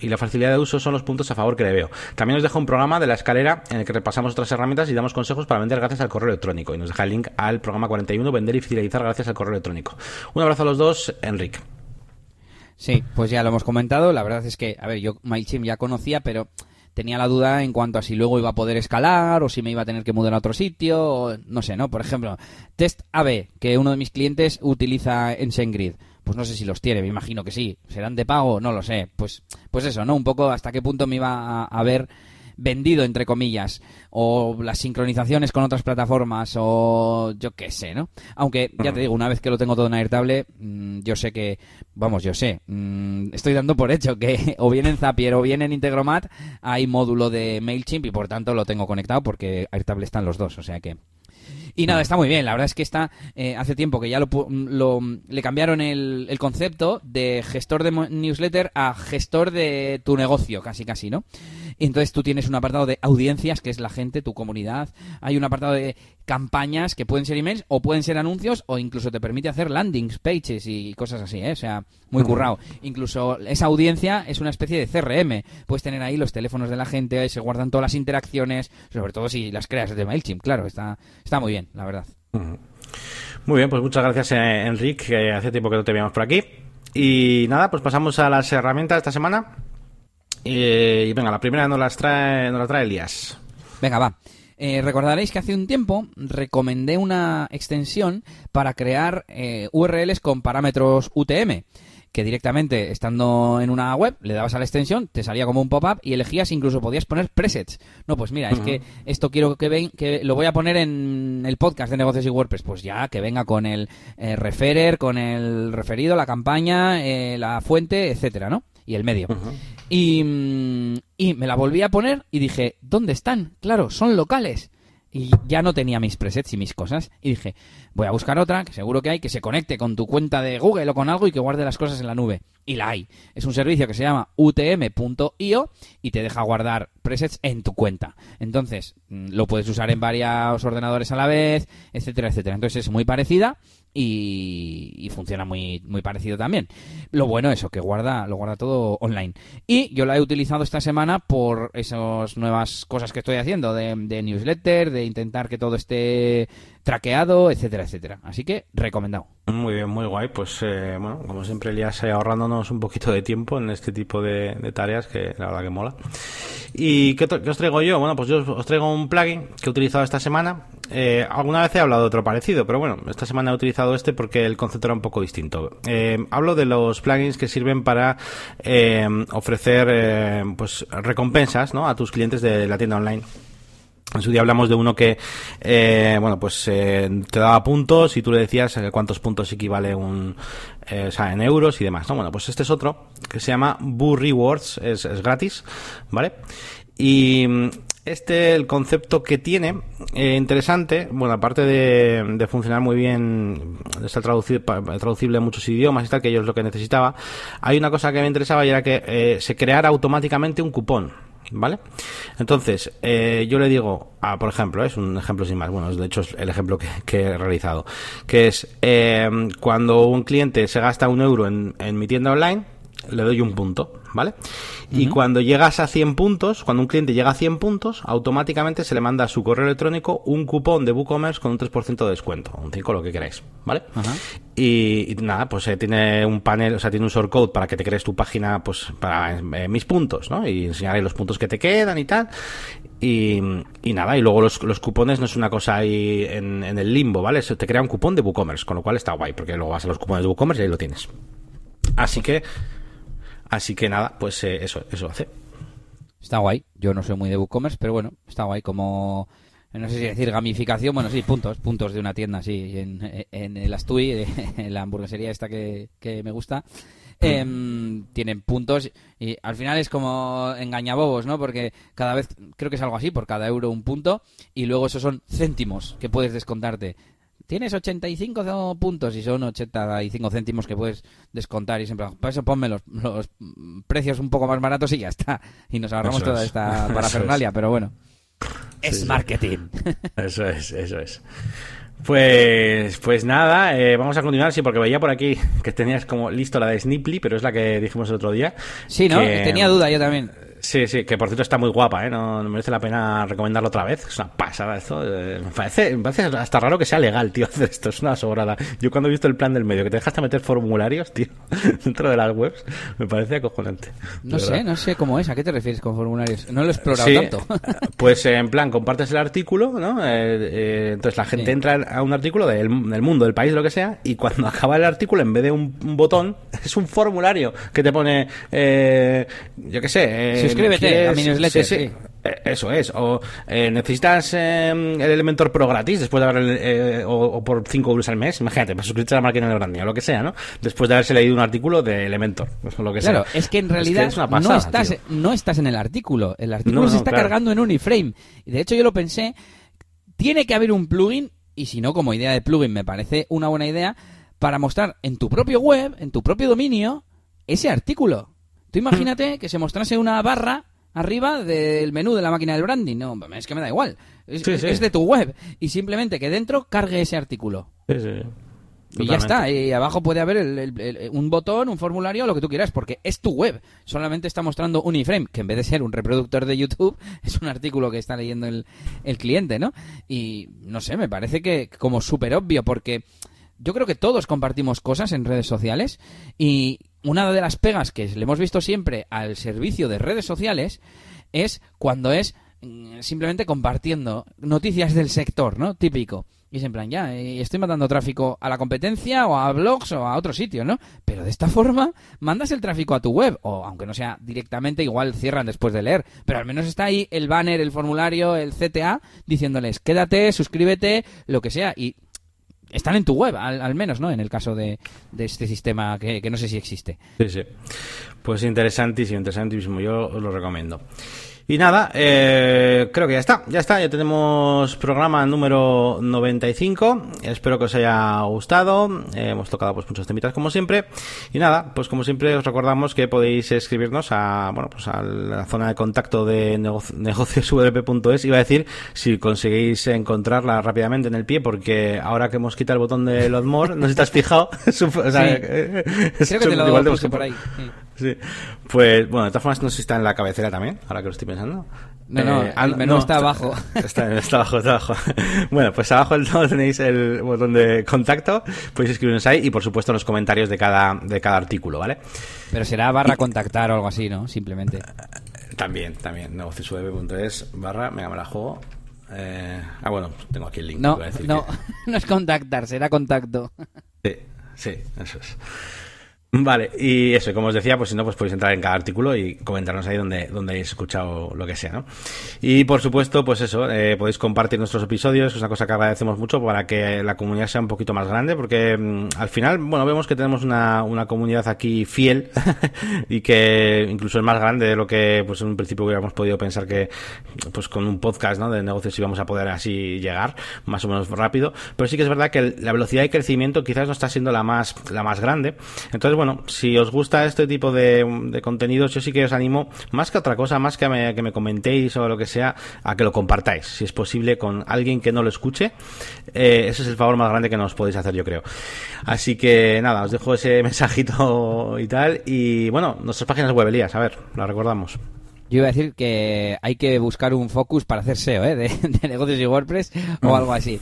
y la facilidad de uso son los puntos a favor que le veo. También os dejo un programa de la escalera en el que repasamos otras herramientas y damos consejos para vender gracias al correo electrónico y nos deja el link al programa 41 vender y gracias al correo electrónico. Un abrazo a los dos, Enrique. Sí, pues ya lo hemos comentado. La verdad es que, a ver, yo MailChimp ya conocía, pero tenía la duda en cuanto a si luego iba a poder escalar o si me iba a tener que mudar a otro sitio, no sé, ¿no? Por ejemplo, Test AB, que uno de mis clientes utiliza en SendGrid. Pues no sé si los tiene, me imagino que sí. ¿Serán de pago? No lo sé. Pues, pues eso, ¿no? Un poco hasta qué punto me iba a ver vendido, entre comillas, o las sincronizaciones con otras plataformas, o yo qué sé, ¿no? Aunque, ya te digo, una vez que lo tengo todo en Airtable, mm, yo sé que, vamos, yo sé, mm, estoy dando por hecho que [LAUGHS] o bien en Zapier o bien en Integromat hay módulo de MailChimp y por tanto lo tengo conectado porque Airtable están los dos, o sea que... Y nada, está muy bien. La verdad es que está eh, hace tiempo que ya lo, le cambiaron el, el, concepto de gestor de newsletter a gestor de tu negocio, casi casi, ¿no? Y entonces tú tienes un apartado de audiencias, que es la gente, tu comunidad. Hay un apartado de campañas, que pueden ser emails o pueden ser anuncios, o incluso te permite hacer landings, pages y cosas así, ¿eh? O sea, muy currado. Incluso esa audiencia es una especie de CRM. Puedes tener ahí los teléfonos de la gente, se guardan todas las interacciones, sobre todo si las creas de MailChimp, claro, está, está muy bien, la verdad. Muy bien, pues muchas gracias, eh, Enrique, que hace tiempo que no te veíamos por aquí. Y nada, pues pasamos a las herramientas de esta semana. Eh, y venga, la primera nos, las trae, nos la trae Elías. Venga, va. Eh, recordaréis que hace un tiempo recomendé una extensión para crear eh, URLs con parámetros UTM que directamente estando en una web le dabas a la extensión, te salía como un pop-up y elegías, incluso podías poner presets. No, pues mira, es que esto quiero que ven, que lo voy a poner en el podcast de negocios y WordPress, pues ya que venga con el referer, con el referido, la campaña, la fuente, etcétera, ¿no? y el medio. y, mm, y me la volví a poner y dije, ¿dónde están? Claro, son locales. Y ya no tenía mis presets y mis cosas. Y dije, voy a buscar otra, que seguro que hay, que se conecte con tu cuenta de Google o con algo y que guarde las cosas en la nube. Y la hay. Es un servicio que se llama utm.io y te deja guardar presets en tu cuenta. Entonces, mm, lo puedes usar en varios ordenadores a la vez, etcétera, etcétera. Entonces es muy parecida y, funciona muy, muy parecido también. Lo bueno es eso, que guarda, lo guarda todo online. Y yo la he utilizado esta semana por esas nuevas cosas que estoy haciendo de, newsletter, de intentar que todo esté traqueado, etcétera, etcétera. Así que recomendado. Muy bien, muy guay. Pues eh, bueno, como siempre, Elías un poquito de tiempo en este tipo de, tareas que la verdad que mola. ¿Y qué, os traigo yo? Bueno, pues yo os traigo un plugin que he utilizado esta semana. Eh, alguna vez he hablado de otro parecido, pero bueno, esta semana he utilizado este porque el concepto era un poco distinto. Eh, hablo de los plugins que sirven para ofrecer pues recompensas ¿no? a tus clientes de la tienda online. En su día hablamos de uno que, eh, bueno, pues eh, te daba puntos y tú le decías eh, cuántos puntos equivale un, sea, en euros y demás, ¿no? Bueno, pues este es otro que se llama Boo Rewards, es, gratis, ¿vale? Y mm, este, el concepto que tiene, interesante, bueno, aparte de, funcionar muy bien, de estar traducible en muchos idiomas y tal, que yo es lo que necesitaba, hay una cosa que me interesaba y era que se creara automáticamente un cupón, ¿vale? Entonces, eh, yo le digo, a, por ejemplo, es un ejemplo sin más, bueno, de hecho es el ejemplo que, he realizado, que es eh, cuando un cliente se gasta un euro en, en mi tienda online, le doy un punto, ¿vale? Y cuando llegas a 100 puntos, cuando un cliente llega a 100 puntos, automáticamente se le manda a su correo electrónico un cupón de WooCommerce con un 3% de descuento, un 5, lo que queráis, ¿vale? Y, y nada, pues eh, tiene un panel, o sea, tiene un shortcode para que te crees tu página, pues, para eh, mis puntos, ¿no? Y enseñaré los puntos que te quedan y tal. Y, y nada, y luego los, los cupones no es una cosa ahí en, en el limbo, ¿vale? Eso te crea un cupón de WooCommerce, con lo cual está guay, porque luego vas a los cupones de WooCommerce y ahí lo tienes. Así que, así que nada, pues eh, eso, eso hace. Está guay. Yo no soy muy de WooCommerce, pero bueno, está guay como no sé si decir gamificación, bueno, sí, puntos, puntos de una tienda, sí, en, en el Astui, [LAUGHS] en la hamburguesería esta que, que me gusta, em, tienen puntos y al final es como engañabobos, ¿no? Porque cada vez, creo que es algo así, por cada euro un punto y luego esos son céntimos que puedes descontarte. Tienes 85 puntos y son 85 céntimos que puedes descontar y siempre, para eso ponme los, los precios un poco más baratos y ya está. Y nos ahorramos Eso toda es. esta [LAUGHS] parafernalia, pero bueno. Es sí. marketing. [LAUGHS] Eso es, eso es. Pues, pues nada, eh, vamos a continuar, sí, porque veía por aquí que tenías como listo la de Snipply, pero es la que dijimos el otro día. Sí, ¿no? Que- Tenía duda yo también. Sí, sí, que por cierto está muy guapa, ¿eh? No, no merece la pena recomendarlo otra vez. Es una pasada esto. eh, me, parece, me parece hasta raro que sea legal, tío, [LAUGHS] hacer esto. Es una sobrada. Yo cuando he visto el plan del medio, que te dejas meter formularios, tío, [LAUGHS] dentro de las webs, me parece acojonante. No sé, verdad. no sé cómo es. ¿A qué te refieres con formularios? No lo he explorado Sí, tanto. [LAUGHS] Pues eh, en plan, compartes el artículo, ¿no? Eh, eh, entonces la gente Sí. entra a un artículo del, del mundo, del país, lo que sea, y cuando acaba el artículo, en vez de un, un botón, es un formulario que te pone, eh, yo qué sé. eh, Suscríbete ¿quieres- a mi newsletter, sí, sí. Eh, Eso es. O eh, necesitas eh, el Elementor Pro gratis después de haber eh, o, o por 5 euros al mes. Imagínate, para suscribirte a la máquina de branding o lo que sea, ¿no? Después de haberse leído un artículo de Elementor, o lo que sea. Claro, es que en realidad es no, pasada, estás, tío. no estás en el artículo. El artículo No, se no, está claro. cargando en Uniframe. Y de hecho yo lo pensé, tiene que haber un plugin, y si no, como idea de plugin me parece una buena idea, para mostrar en tu propio web, en tu propio dominio, ese artículo. Tú imagínate que se mostrase una barra arriba del menú de la máquina del branding. No, es que me da igual. Es, Sí, sí. es de tu web. Y simplemente que dentro cargue ese artículo. Sí, sí. Y ya está, y abajo puede haber el- el- el- un botón, un formulario, lo que tú quieras, porque es tu web. Solamente está mostrando un iframe, que en vez de ser un reproductor de YouTube, [LAUGHS] es un artículo que está leyendo el, el cliente, ¿no? Y no sé, me parece que como súper obvio, porque yo creo que todos compartimos cosas en redes sociales y una de las pegas que le hemos visto siempre al servicio de redes sociales es cuando es mm, simplemente compartiendo noticias del sector, ¿no? Típico. Y es en plan, ya, eh, estoy mandando tráfico a la competencia o a blogs o a otro sitio, ¿no? Pero de esta forma mandas el tráfico a tu web, o aunque no sea directamente, igual cierran después de leer, pero al menos está ahí el banner, el formulario, el CTA, diciéndoles, quédate, suscríbete, lo que sea, y están en tu web, al, al menos, ¿no? En el caso de, de este sistema que, que no sé si existe. Sí, sí. Pues interesantísimo, interesantísimo. Yo lo recomiendo. Y nada, eh, creo que ya está, ya está, ya tenemos programa número 95. Espero que os haya gustado. Eh, hemos tocado pues muchos temitas como siempre. Y nada, pues como siempre os recordamos que podéis escribirnos a, bueno, pues a la zona de contacto de nego- negociosvp.es. Iba a decir si conseguís encontrarla rápidamente en el pie, porque ahora que hemos quitado el botón de Lot More, no sé si te has fijado. [LAUGHS] Es un- o sea, Sí. eh, Creo que te lo igual por ahí. sí. Sí. Pues bueno, de todas formas no sé si está en la cabecera también, ahora que lo estoy pensando. No, no, ah, el menú está abajo. [LAUGHS] Está, está abajo, está abajo. Bueno, pues abajo del todo tenéis el botón de contacto, podéis escribirnos ahí y por supuesto los comentarios de cada, de cada artículo, ¿vale? Pero será barra contactar o algo así, ¿no? Simplemente. También, también, negociosweb.es barra, venga, me la juego. Eh, ah, bueno, tengo aquí el link. No, a decir no, que- [LAUGHS] no es contactar, será contacto. Sí, sí, eso es. Vale, y eso, como os decía, pues si no, pues podéis entrar en cada artículo y comentarnos ahí donde, donde habéis escuchado lo que sea, ¿no? Y por supuesto, pues eso, eh, podéis compartir nuestros episodios, es una cosa que agradecemos mucho para que la comunidad sea un poquito más grande, porque mm, al final, bueno, vemos que tenemos una, una comunidad aquí fiel [LAUGHS] y que incluso es más grande de lo que, pues en un principio hubiéramos podido pensar que, pues con un podcast, ¿no? De negocios íbamos a poder así llegar más o menos rápido, pero sí que es verdad que la velocidad de crecimiento quizás no está siendo la más, la más grande. Entonces, bueno, bueno, si os gusta este tipo de, contenidos, yo sí que os animo, más que otra cosa, más que, me, que me comentéis o lo que sea, a que lo compartáis, si es posible, con alguien que no lo escuche. Eh, ese es el favor más grande que nos podéis hacer, yo creo. Así que nada, os dejo ese [LAUGHS] mensajito y tal. Y bueno, nuestras páginas web, a ver, la recordamos. Yo iba a decir que hay que buscar un focus para hacer SEO, ¿eh? [LAUGHS] de, negocios y WordPress o mm. algo así.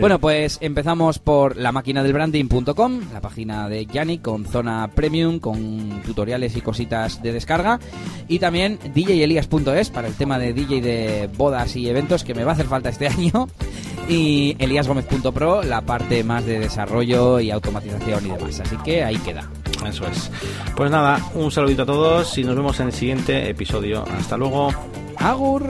Bueno, pues empezamos por la máquina del branding.com, la página de Yannick con zona premium, con tutoriales y cositas de descarga. Y también djelias.es para el tema de DJ de bodas y eventos que me va a hacer falta este [LAUGHS] año. Y eliasgomez.pro, la parte más de desarrollo y automatización y demás. Así que ahí queda. Eso es. Pues nada, un saludito a todos y nos vemos en el siguiente episodio. Hasta luego. Agur.